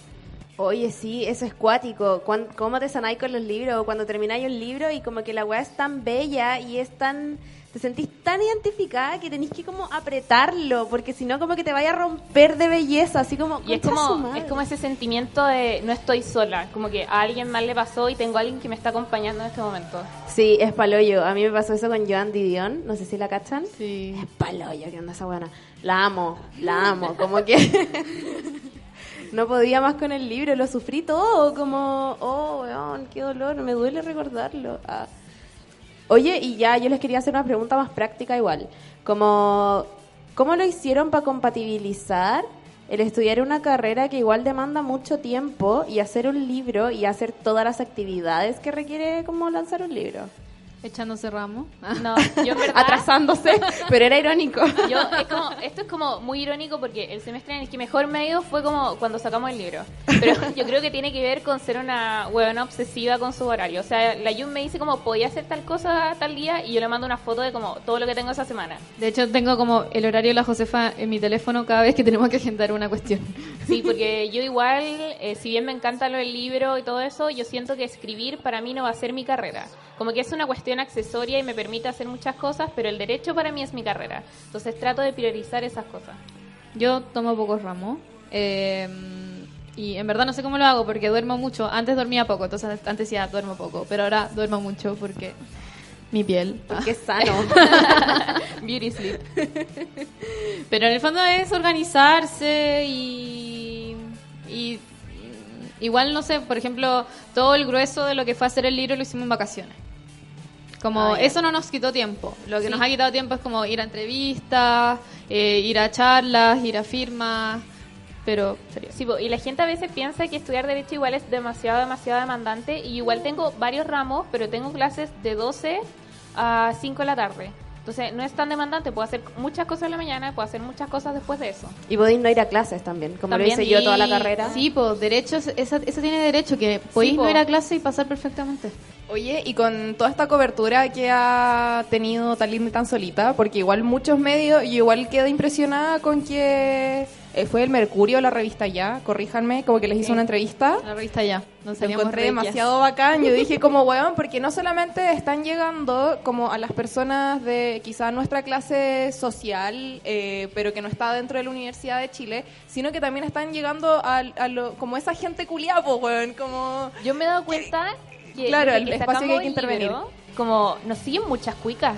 Oye, sí, eso es cuático. ¿Cómo te sanáis con los libros? Cuando termináis un libro y como que la weá es tan bella y es tan... Te sentís tan identificada que tenéis que como apretarlo, porque si no como que te vaya a romper de belleza, así como... Y es como, es como ese sentimiento de no estoy sola, como que a alguien más le pasó y tengo a alguien que me está acompañando en este momento. Sí, es paloyo. A mí me pasó eso con Joan Didion, no sé si la cachan. Sí. Es paloyo, ¿qué onda esa buena? La amo, la amo, como que... no podía más con el libro, lo sufrí todo, como, oh, weón, qué dolor, me duele recordarlo. Ah. Oye, y ya yo les quería hacer una pregunta más práctica igual, como, ¿cómo lo hicieron para compatibilizar el estudiar una carrera que igual demanda mucho tiempo y hacer un libro y hacer todas las actividades que requiere como lanzar un libro? Echándose ramo. No, yo en verdad... Atrasándose, pero era irónico. Yo, es como, esto es como muy irónico porque el semestre en el que mejor me ha ido fue como cuando sacamos el libro. Pero yo creo que tiene que ver con ser una huevona obsesiva con su horario. O sea, la Jun me dice como, podía hacer tal cosa tal día y yo le mando una foto de como todo lo que tengo esa semana. De hecho, tengo como el horario de la Josefa en mi teléfono cada vez que tenemos que agendar una cuestión. Sí, porque yo igual, eh, si bien me encanta lo del libro y todo eso, yo siento que escribir para mí no va a ser mi carrera. Como que es una cuestión accesoria y me permite hacer muchas cosas, pero el derecho para mí es mi carrera. Entonces trato de priorizar esas cosas. Yo tomo pocos ramos. eh, y en verdad no sé cómo lo hago porque duermo mucho. Antes dormía poco, entonces antes decía duermo poco. Pero ahora duermo mucho porque mi piel. Qué sano. Beauty sleep. Pero en el fondo es organizarse y, y igual no sé, por ejemplo, todo el grueso de lo que fue hacer el libro lo hicimos en vacaciones. Como Ah, eso no nos quitó tiempo. Lo que Sí. nos ha quitado tiempo es como ir a entrevistas, eh, ir a charlas, ir a firmas, pero sería. Sí, y la gente a veces piensa que estudiar Derecho igual es demasiado, demasiado demandante. Y igual tengo varios ramos, pero tengo clases de 12 a 5 de la tarde. Entonces no es tan demandante, puedo hacer muchas cosas en la mañana, puedo hacer muchas cosas después de eso. Y podéis no ir a clases también, como También. lo hice yo toda la carrera. Sí, pues derechos, eso, eso tiene derecho, que podéis po. no ir a clase y pasar perfectamente. Oye, y con toda esta cobertura que ha tenido tan linda y tan solita, porque igual muchos medios, y igual quedé impresionada con que eh, fue el Mercurio, la revista Ya, corríjanme, como que les hizo una entrevista. La revista ya. Nos Lo encontré demasiado bacán. Yo dije como, weón, porque no solamente están llegando como a las personas de quizá nuestra clase social, eh, pero que no está dentro de la Universidad de Chile, sino que también están llegando a, a lo, como esa gente culiapo, weón, como... Yo me he dado cuenta que, Claro, el espacio que hay que intervenir. libro, como nos siguen muchas cuicas.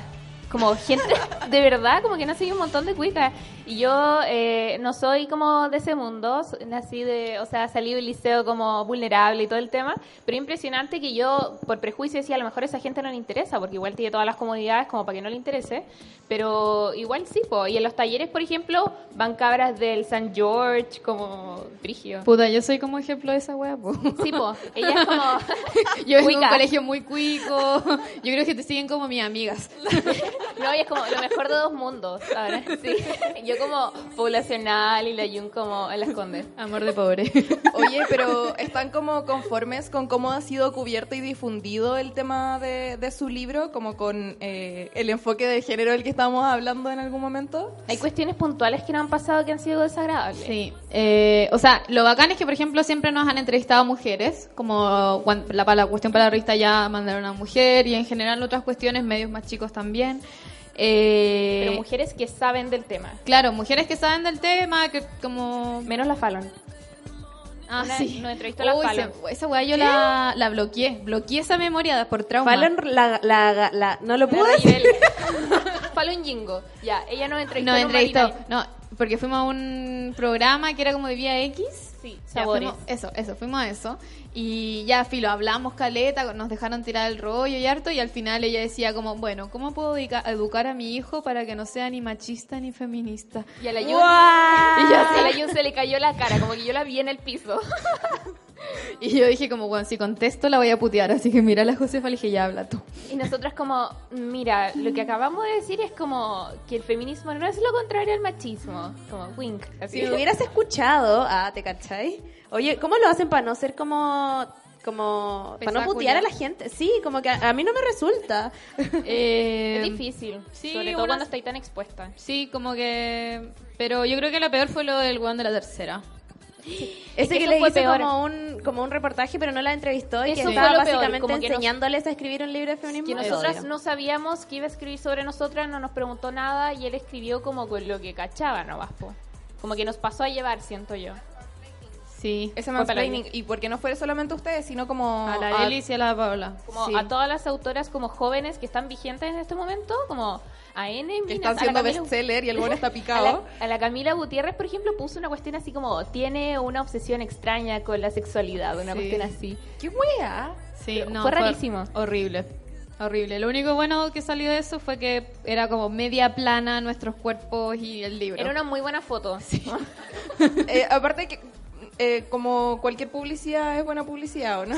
Como gente, de verdad, como que sigue un montón de cuicas. Y yo eh, no soy como de ese mundo, nací de, o sea, salí del liceo como vulnerable y todo el tema, pero impresionante que yo, por prejuicio, decía, a lo mejor esa gente no le interesa, porque igual tiene todas las comodidades como para que no le interese, pero igual sí, po. y en los talleres, por ejemplo, van cabras del San George, como Brigio. Puta, yo soy como ejemplo de esa wea, po. Sí, po. ella es como... Yo vengo de un colegio muy cuico. Yo creo que te siguen como mis amigas. No, y es como lo mejor de dos mundos, ¿sabes? Sí. Yo como poblacional y la Jun como en las condes. Amor de pobre. Oye, pero ¿están como conformes con cómo ha sido cubierto y difundido el tema de, de su libro? Como con eh, el enfoque de género del que estábamos hablando en algún momento. Hay cuestiones puntuales que no han pasado que han sido desagradables. Sí, eh, o sea, lo bacán es que, por ejemplo, siempre nos han entrevistado mujeres, como la, para la cuestión para la revista ya mandaron a una mujer y en general otras cuestiones, medios más chicos también. Eh, Pero mujeres que saben del tema. Claro, mujeres que saben del tema, que como... Menos la Fallon. Ah, Una- sí. nos entrevistó la Uy, Fallon. se- esa weá yo la, la bloqueé. Bloqueé esa memoria por trauma. Fallon, la, la, la- no lo decir. Rayibel. Fallon Jingo. Ya, ella nos entrevistó. Nos entrevistó. No, porque fuimos a un programa que era como de Vía X. Sí, Ya, sabores. fuimos- eso, eso, fuimos a eso. Y ya, filo, hablamos caleta, nos dejaron tirar el rollo y harto. Y al final ella decía como, bueno, ¿cómo puedo educa- educar a mi hijo para que no sea ni machista ni feminista? Y a la Jun, ¡Guau! y yo, a la Jun se le cayó la cara, como que yo la vi en el piso. Y yo dije como, bueno, si contesto la voy a putear. Así que mira a la Josefa, le dije, ya habla tú. Y nosotras como, mira, lo que acabamos de decir es como que el feminismo no es lo contrario al machismo. Como wink. Así. Si me hubieras escuchado, ah, ¿te cachai? Oye, ¿cómo lo hacen para no ser como... Como, para no putear a la gente. Sí, como que a, a mí no me resulta. Eh, Es difícil, sí, sobre todo cuando estáis tan expuesta. Sí, como que... Pero yo creo que lo peor fue lo del weón de la tercera. Ese que que, eso le hizo como un, como un reportaje, pero no la entrevistó y que Eso estaba fue lo peor, básicamente como que nos- enseñándoles a escribir un libro de feminismo. Que nosotras no sabíamos que iba a escribir sobre nosotras, no nos preguntó nada y él escribió como con lo que cachaba, ¿no, Vaspo? Como que nos pasó a llevar, siento yo. Sí. Ese mansplaining. Y porque no fue solamente ustedes, sino como... A la Elis y a la Paola. Como Sí. a todas las autoras como jóvenes que están vigentes en este momento, como a N. que Minas, están a siendo bestseller y el bueno está A picado. la, a la Camila Gutiérrez, por ejemplo, puso una cuestión así como tiene una obsesión extraña con la sexualidad, una Sí. cuestión así. ¡Qué wea! Sí, no, Fue rarísimo. Horrible. Horrible. Lo único bueno que salió de eso fue que era como media plana nuestros cuerpos y el libro. Era una muy buena foto. Eh, aparte que, eh, como cualquier publicidad es buena publicidad, ¿o no?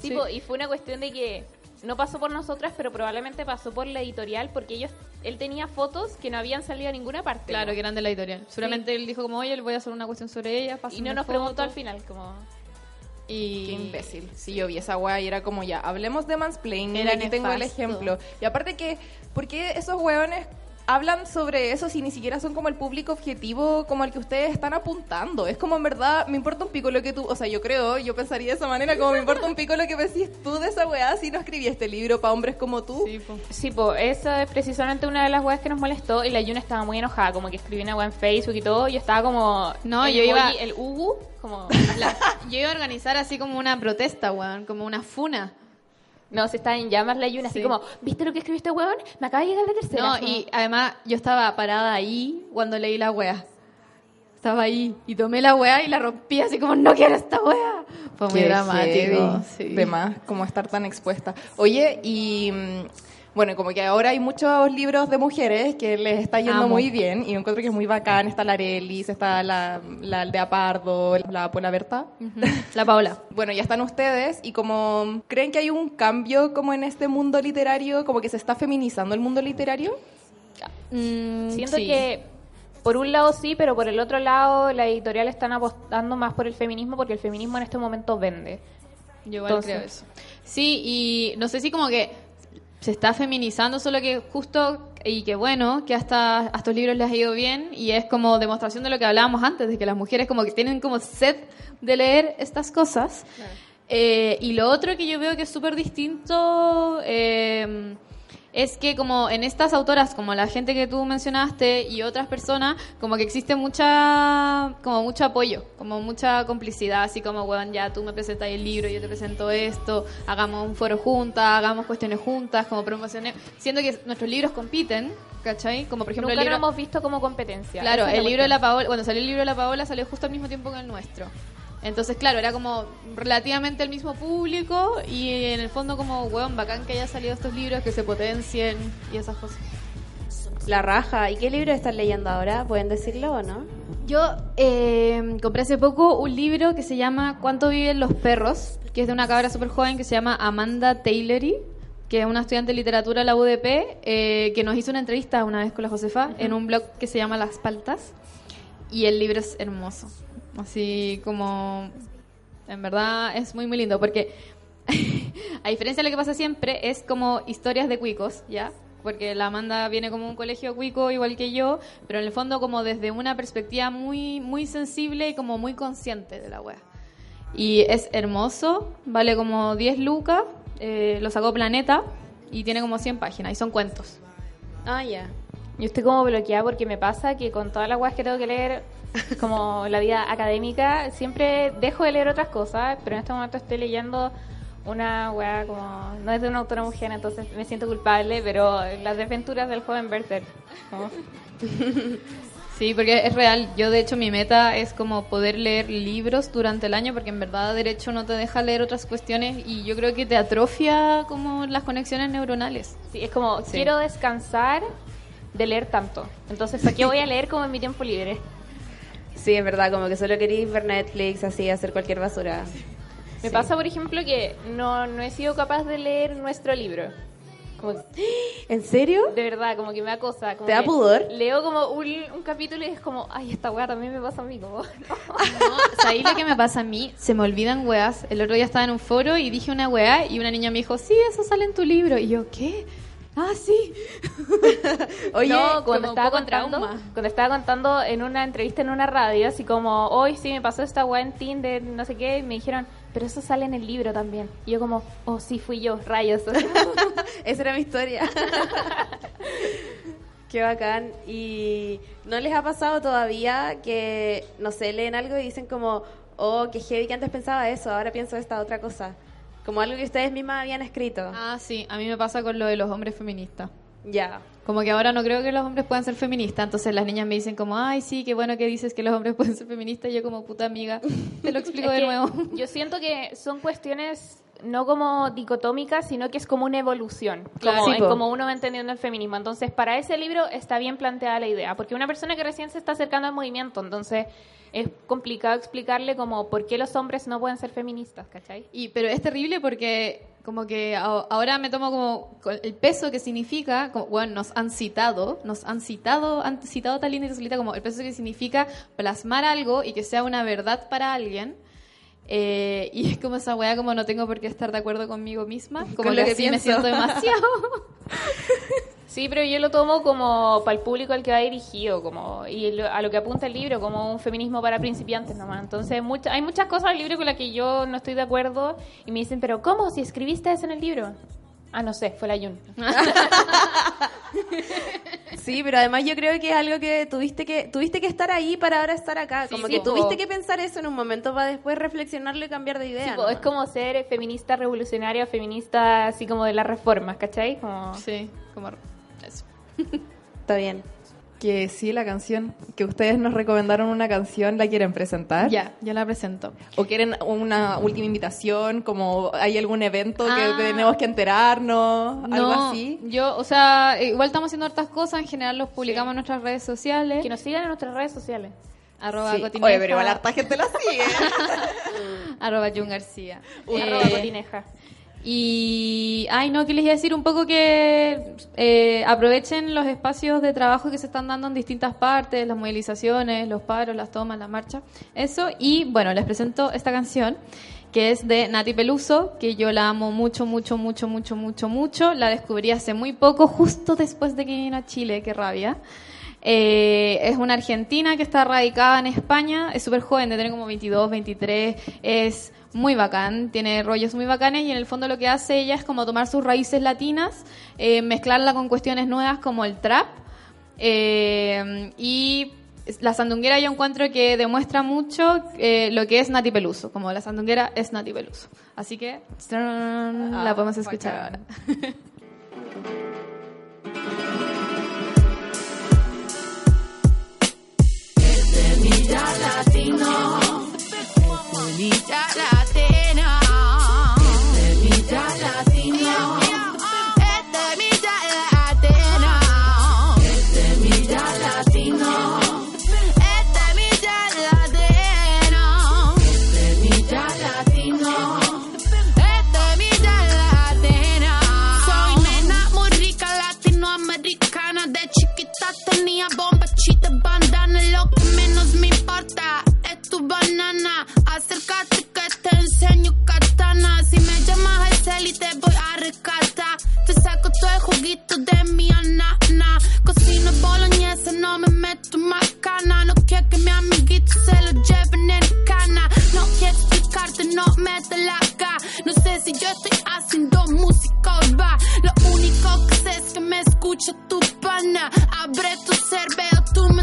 Sí, po, y fue una cuestión de que no pasó por nosotras, pero probablemente pasó por la editorial porque ellos él tenía fotos que no habían salido a ninguna parte. Claro, ¿no? que eran de la editorial. Seguramente él dijo como, oye, le voy a hacer una cuestión sobre ella. y no nos fotos. preguntó al final como Y... Qué imbécil. Sí, yo vi esa weá y era como ya, hablemos de mansplaining, Era aquí tengo el ejemplo. Y aparte que, ¿por qué esos weones hablan sobre eso si ni siquiera son como el público objetivo como el que ustedes están apuntando? Es como en verdad, me importa un pico lo que tú, o sea, yo creo, yo pensaría de esa manera, como me importa un pico lo que decís tú de esa weá si no escribí este libro para hombres como tú. Sí, po. Sí, pues esa es precisamente una de las weas que nos molestó y la Yuna estaba muy enojada, como que escribí una wea en Facebook y todo, y yo estaba como... No, el yo iba- El Ugu, como... La- yo iba a organizar así como una protesta, weón, como una funa. No, se estaba en llamas la Yuna, así Sí. como, ¿viste lo que escribió este weón? Me acaba de llegar la tercera. No, Como- y además yo estaba parada ahí cuando leí la wea. Estaba ahí y tomé la wea y la rompí así como, no quiero esta wea. Fue muy Qué dramático. sí. De más, como estar tan expuesta. Oye, y mm, bueno, como que ahora hay muchos libros de mujeres que les está yendo Amo. muy bien y yo encuentro que es muy bacán. Está la Arelis, está la, la Aldea Pardo, la Pola Berta. Ujú. La Paola. Bueno, ya están ustedes y como creen que hay un cambio como en este mundo literario, como que se está feminizando el mundo literario. Mm, Siento sí. que por un lado sí, pero por el otro lado las editoriales están apostando más por el feminismo porque el feminismo en este momento vende. Yo igual Entonces- creo eso. Sí, y no sé si como que se está feminizando, solo que justo, y que bueno, que hasta a estos libros les ha ido bien, y es como demostración de lo que hablábamos antes, de que las mujeres como que tienen como sed de leer estas cosas. Eh, y lo otro que yo veo que es súper distinto eh, es que como en estas autoras, como la gente que tú mencionaste y otras personas, como que existe mucha, como mucho apoyo, como mucha complicidad, así como, weón, ya tú me presentas el libro, yo te presento esto, hagamos un foro juntas, hagamos cuestiones juntas, como promociones, siendo que nuestros libros compiten, ¿cachai? Como por ejemplo Nunca el libro... lo hemos visto como competencia. Claro, el libro de la. Paola, cuando salió el libro de la Paola salió justo al mismo tiempo que el nuestro. Entonces, claro, era como relativamente el mismo público y en el fondo como, weón, bacán que haya salido estos libros, que se potencien y esas cosas. La raja. ¿Y qué libro están leyendo ahora? ¿Pueden decirlo o no? Yo eh, compré hace poco un libro que se llama ¿Cuánto viven los perros? Que es de una cabra súper joven que se llama Amanda Taylory. que es una estudiante de literatura de la UDP, eh, que nos hizo una entrevista una vez con la Josefa en un blog que se llama Las Paltas. Y el libro es hermoso. Así como. En verdad es muy, muy lindo. Porque, a diferencia de lo que pasa siempre, es como historias de cuicos, ¿ya? Porque la Amanda viene como un colegio cuico igual que yo, pero en el fondo como desde una perspectiva muy, muy sensible y como muy consciente de la wea. Y es hermoso, vale como 10 lucas, eh, lo sacó Planeta y tiene como 100 páginas y son cuentos. Ah, ya. Yo estoy como bloqueada porque me pasa que con todas las weas que tengo que leer, como la vida académica, siempre dejo de leer otras cosas, pero en este momento estoy leyendo una wea como... No es de una autora mujer, entonces me siento culpable, pero las desventuras del joven Werther. Como- Sí, porque es real. Yo, de hecho, mi meta es como poder leer libros durante el año, porque en verdad derecho no te deja leer otras cuestiones y yo creo que te atrofia como las conexiones neuronales. Sí, es como, Sí. quiero descansar de leer tanto. Entonces, ¿para qué voy a leer como en mi tiempo libre? Sí, es verdad, como que solo queréis ver Netflix, así, hacer cualquier basura. Me pasa, por ejemplo, que no, no he sido capaz de leer nuestro libro. Como, ¿En serio? de verdad, como que me acosa. como ¿Te da pudor? Leo como un, un capítulo y es como, ay, esta weá también me pasa a mí. Como, No, ¿sabéis lo que me pasa a mí? Se me olvidan weas. El otro día estaba en un foro y dije una wea y una niña me dijo, sí, eso sale en tu libro. Y yo, ¿qué? Ah, sí. Oye, no, cuando estaba contando, trauma. cuando estaba contando en una entrevista en una radio, así como, hoy sí me pasó esta weá en Tinder, no sé qué, y me dijeron, pero eso sale en el libro también. Y yo como, oh, sí, fui yo, rayos. Esa era mi historia. Qué bacán. ¿Y no les ha pasado todavía que, no sé, leen algo y dicen como, oh, qué heavy que antes pensaba eso, ahora pienso esta otra cosa? Como algo que ustedes mismas habían escrito. Ah, sí, a mí me pasa con lo de los hombres feministas. Ya. Como que ahora no creo que los hombres puedan ser feministas, entonces las niñas me dicen como, ay, sí, qué bueno que dices que los hombres pueden ser feministas, y yo como puta amiga, te lo explico de nuevo. Yo siento que son cuestiones no como dicotómicas, sino que es como una evolución, Claro. como, Sí, como uno va entendiendo el feminismo. Entonces, para ese libro está bien planteada la idea, porque una persona que recién se está acercando al movimiento, entonces es complicado explicarle como por qué los hombres no pueden ser feministas, ¿cachai? Y, pero es terrible porque como que ahora me tomo como el peso que significa, como, bueno, nos han citado, nos han citado, han citado tal linda y solita como el peso que significa plasmar algo y que sea una verdad para alguien. Eh, y es como esa weá, como no tengo por qué estar de acuerdo conmigo misma, como Con que lo que así me pienso. siento demasiado. Sí, pero yo lo tomo como para el público al que va dirigido, como y lo- a lo que apunta el libro, como un feminismo para principiantes nomás. Entonces, mucha- hay muchas cosas del libro con las que yo no estoy de acuerdo y me dicen, pero ¿cómo? Si escribiste eso en el libro. Ah, no sé, fue la Yun. Sí, pero además yo creo que es algo que tuviste que tuviste que estar ahí para ahora estar acá. Sí, Como sí, que po. tuviste que pensar eso en un momento para después reflexionarlo y cambiar de idea. Sí, po, ¿no? es como ser feminista revolucionaria, feminista así como de las reformas, ¿cachai? Como... Sí, como eso. Está bien. Que sí, la canción, que ustedes nos recomendaron una canción, ¿la quieren presentar? Ya, ya la presento. ¿O quieren una última invitación? Como hay algún evento Ah. que tenemos que enterarnos, algo No, así. yo, o sea, igual estamos haciendo hartas cosas, en general los publicamos en nuestras redes sociales. Que nos sigan en nuestras redes sociales. Arroba Sí. Cotineja, Oye, pero igual harta gente la sigue. arroba Jun García. Arroba Eh, cotineja. Y, ay, no, que les iba a decir un poco que eh, aprovechen los espacios de trabajo que se están dando en distintas partes, las movilizaciones, los paros, las tomas, la marcha, eso. Y bueno, les presento esta canción que es de Nati Peluso, que yo la amo mucho, mucho, mucho, mucho, mucho, mucho. La descubrí hace muy poco, justo después de que vine a Chile, qué rabia. Eh, es una argentina que está radicada en España, es súper joven, de como 22, 23, es muy bacán, tiene rollos muy bacanes y en el fondo lo que hace ella es como tomar sus raíces latinas, eh, mezclarla con cuestiones nuevas como el trap eh, y la sandunguera yo encuentro que demuestra mucho eh, lo que es Nati Peluso, como la sandunguera es Nati Peluso. Así que la podemos escuchar ahora. Semilla latina. Semilla latina. Si me llamas al cel y te voy a rescatar. Te saco todo el juguito de mi anana. Cocino boloñesa, no me meto más cana. No quiero que mi amiguito se lo lleven en cana. No quiero explicarte, no me te laca. No sé si yo estoy haciendo música o va. Lo único que sé es que me escucha tu pana. Abre tu cerebro, tú me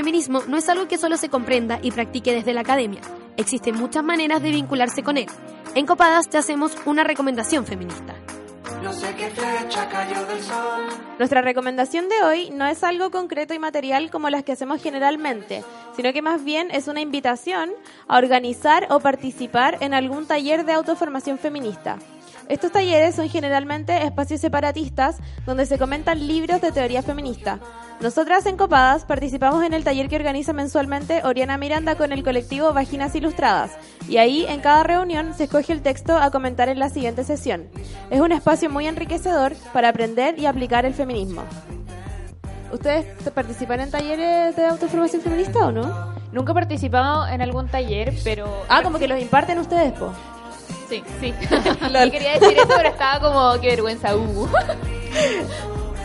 feminismo no es algo que solo se comprenda y practique desde la academia. Existen muchas maneras de vincularse con él. En Copadas te hacemos una recomendación feminista. No sé qué flecha cayó del sol. Nuestra recomendación de hoy no es algo concreto y material como las que hacemos generalmente, sino que más bien es una invitación a organizar o participar en algún taller de autoformación feminista. Estos talleres son generalmente espacios separatistas donde se comentan libros de teoría feminista. Nosotras en Copadas participamos en el taller que organiza mensualmente Oriana Miranda con el colectivo Vaginas Ilustradas y ahí en cada reunión se escoge el texto a comentar en la siguiente sesión. Es un espacio muy enriquecedor para aprender y aplicar el feminismo. ¿Ustedes te- participan en talleres de autoformación feminista o no? Nunca he participado en algún taller, pero... Ah, como que los imparten ustedes, po. Sí, sí. Yo quería decir eso, pero estaba como, qué vergüenza, uh.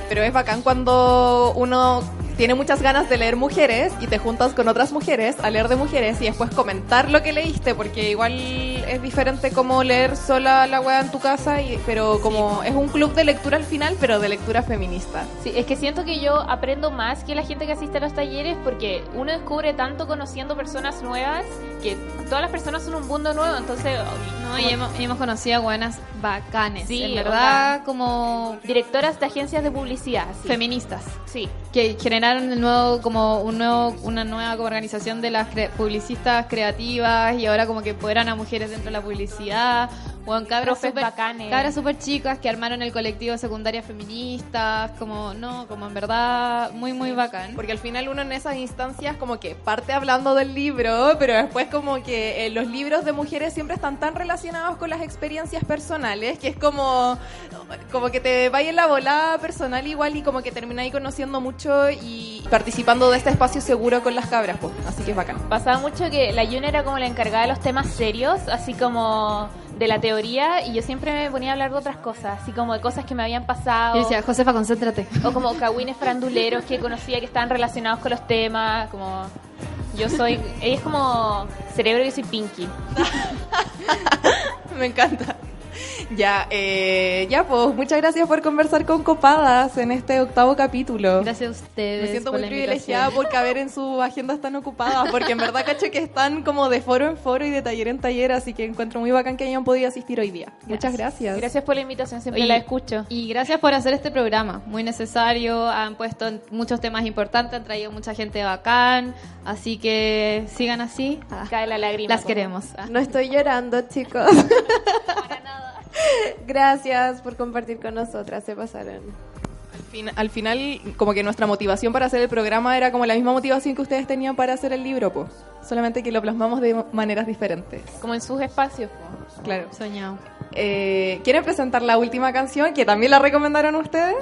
Pero es bacán cuando uno tiene muchas ganas de leer mujeres y te juntas con otras mujeres a leer de mujeres y después comentar lo que leíste, porque igual es diferente como leer sola la weá en tu casa, y, pero como es un club de lectura al final, pero de lectura feminista. Sí, es que siento que yo aprendo más que la gente que asiste a los talleres porque uno descubre tanto conociendo personas nuevas que todas las personas son un mundo nuevo, entonces... No, y hemos, hemos conocido a buenas bacanes. Sí, en verdad, onda. como Directoras de agencias de publicidad. sí. feministas. Sí. que el nuevo como un nuevo una nueva organización de las cre- publicistas creativas y ahora como que empoderan a mujeres dentro de la publicidad o en cabras súper bacanes. cabras súper chicas que armaron el colectivo de secundarias feministas como no como en verdad muy muy bacán Porque al final uno en esas instancias como que parte hablando del libro, pero después como que eh, los libros de mujeres siempre están tan relacionados con las experiencias personales que es como, como que te vaya en la volada personal igual y como que termináis conociendo mucho y participando de este espacio seguro con las cabras, pues. Así que es bacán. Pasaba mucho que la Yuna era como la encargada de los temas serios, así como de la teoría, y yo siempre me ponía a hablar de otras cosas, así como de cosas que me habían pasado. y decía Josefa concéntrate O como cagüines faranduleros que conocía que estaban relacionados con los temas, como yo soy, ella es como cerebro y yo soy Pinky. Me encanta. Ya, eh, ya, pues muchas gracias por conversar con Copadas en este octavo capítulo. Gracias a ustedes. Me siento por muy privilegiada por caber en sus agendas tan ocupadas, porque en verdad cacho que están como de foro en foro y de taller en taller, así que encuentro muy bacán que hayan podido asistir hoy día. Muchas gracias. Gracias por la invitación, siempre Oye, la escucho. Y gracias por hacer este programa, muy necesario. Han puesto muchos temas importantes, han traído mucha gente bacán. Así que sigan así. Ah, Cae la lágrima. las como- queremos. Ah. No estoy llorando, chicos. Gracias por compartir con nosotras, se pasaron. Al, fin- al final, como que nuestra motivación para hacer el programa era como la misma motivación que ustedes tenían para hacer el libro, pues. Solamente que lo plasmamos de maneras diferentes. Como en sus espacios. po. Claro. Soñado. Eh, ¿Quieren presentar la última canción que también la recomendaron ustedes?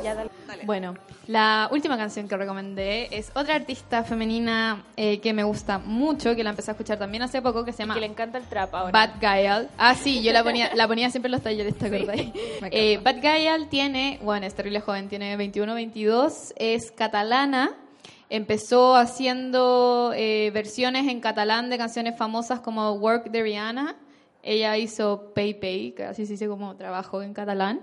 Bueno, la última canción que recomendé es otra artista femenina eh, que me gusta mucho, que la empecé a escuchar también hace poco, que se llama Que le encanta el trap ahora. Bad Gael. Ah, sí, yo la ponía, la ponía siempre en los talleres, ¿te acordáis? me Eh, Bad Gael tiene, bueno, es terrible joven, tiene 21, 22, es catalana. Empezó haciendo eh, versiones en catalán de canciones famosas como Work de Rihanna. Ella hizo Pay Pay, que así se dice como trabajo en catalán.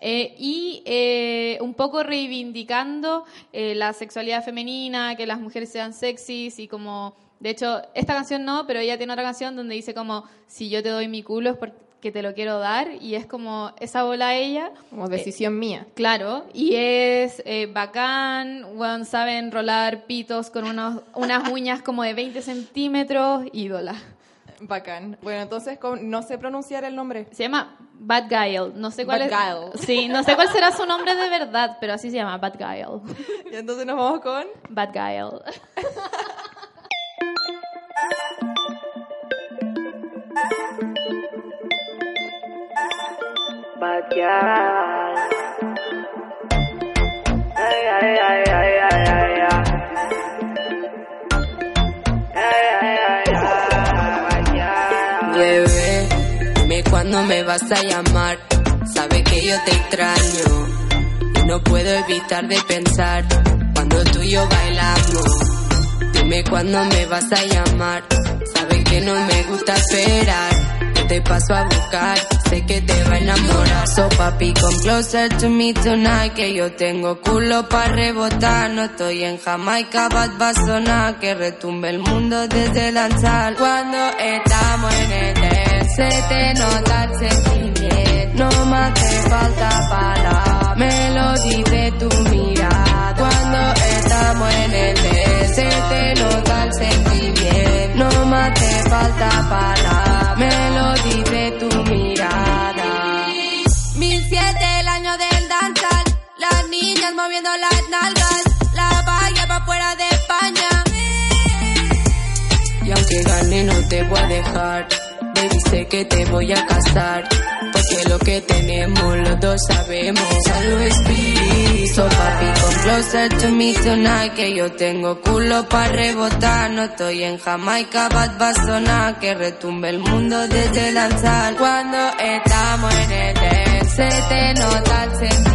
Eh, y eh, un poco reivindicando eh, la sexualidad femenina, que las mujeres sean sexys y como, de hecho, esta canción no, pero ella tiene otra canción donde dice como, si yo te doy mi culo es porque te lo quiero dar y es como esa bola a ella. Como decisión mía. Claro, y es eh, bacán, bueno, sabe enrolar pitos con unos, unas uñas como de 20 centímetros, ídola. Bacán. Bueno, entonces ¿cómo- no sé pronunciar el nombre. Se llama Bad Gael. No sé cuál Bad es. Gael. Sí, no sé cuál será su nombre de verdad, pero así se llama Bad Gael. Y entonces nos vamos con... Bad Gael. Bad ay, ay, ay, ay, ay, ay. Ay, cuándo me vas a llamar. Sabe que yo te extraño y no puedo evitar de pensar cuando tú y yo bailamos. Dime cuándo me vas a llamar. Sabe que no me gusta esperar. Te paso a buscar, sé que te va a enamorar. So papi, come closer to me tonight. Que yo tengo culo para rebotar. No estoy en Jamaica, bad va a sonar. Que retumbe el mundo desde lanzar. Cuando estamos en el dance, se te nota el sentimiento. No me hace falta palabras, me lo dice tu mirada. Cuando estamos en el dance, se te nota el sentimiento. No me hace falta me moviendo las nalgas, la valla pa' fuera de España. Y aunque gane no te voy a dejar, baby sé que te voy a casar. Porque lo que tenemos los dos sabemos. Always be so papi, come closer to me. Que yo tengo culo para rebotar. No estoy en Jamaica, bad va. Que retumbe el mundo desde lanzar. Cuando estamos en el dance, se te nota el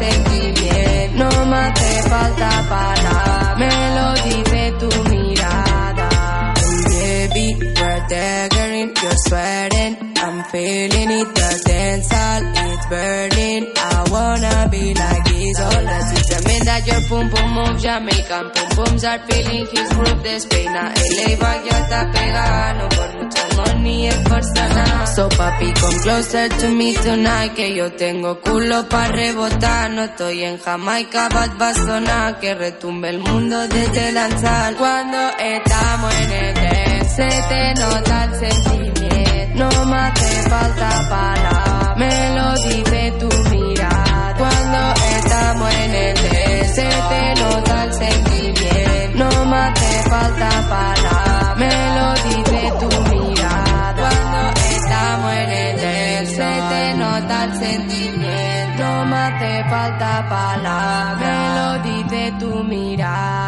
No me hace falta palabras, me lo dice tu mirada. Baby, you're daggering, you're sweating. I'm feeling it, the dance it's burning. I wanna be like this, all that is tremenda. Your pum pum moves, Jamaican pum pums are feeling his groove. Despina, LA va ya está pegando por mucho money, es por sanar. So papi, come closer to me tonight, que yo tengo culo para rebotar. No estoy en Jamaica, bad va a sonar, que retumbe el mundo desde lanzar. Cuando estamos en el dance, se te nota el sentimiento. No me hace falta palabras, me lo dice tu mirada. Cuando estamos en el dance, se te nota el sentimiento. No me hace falta palabras, me lo dice tu mirada. Cuando estamos en el se te nota el sentimiento. No me hace falta palabras, me lo dice tu mirada.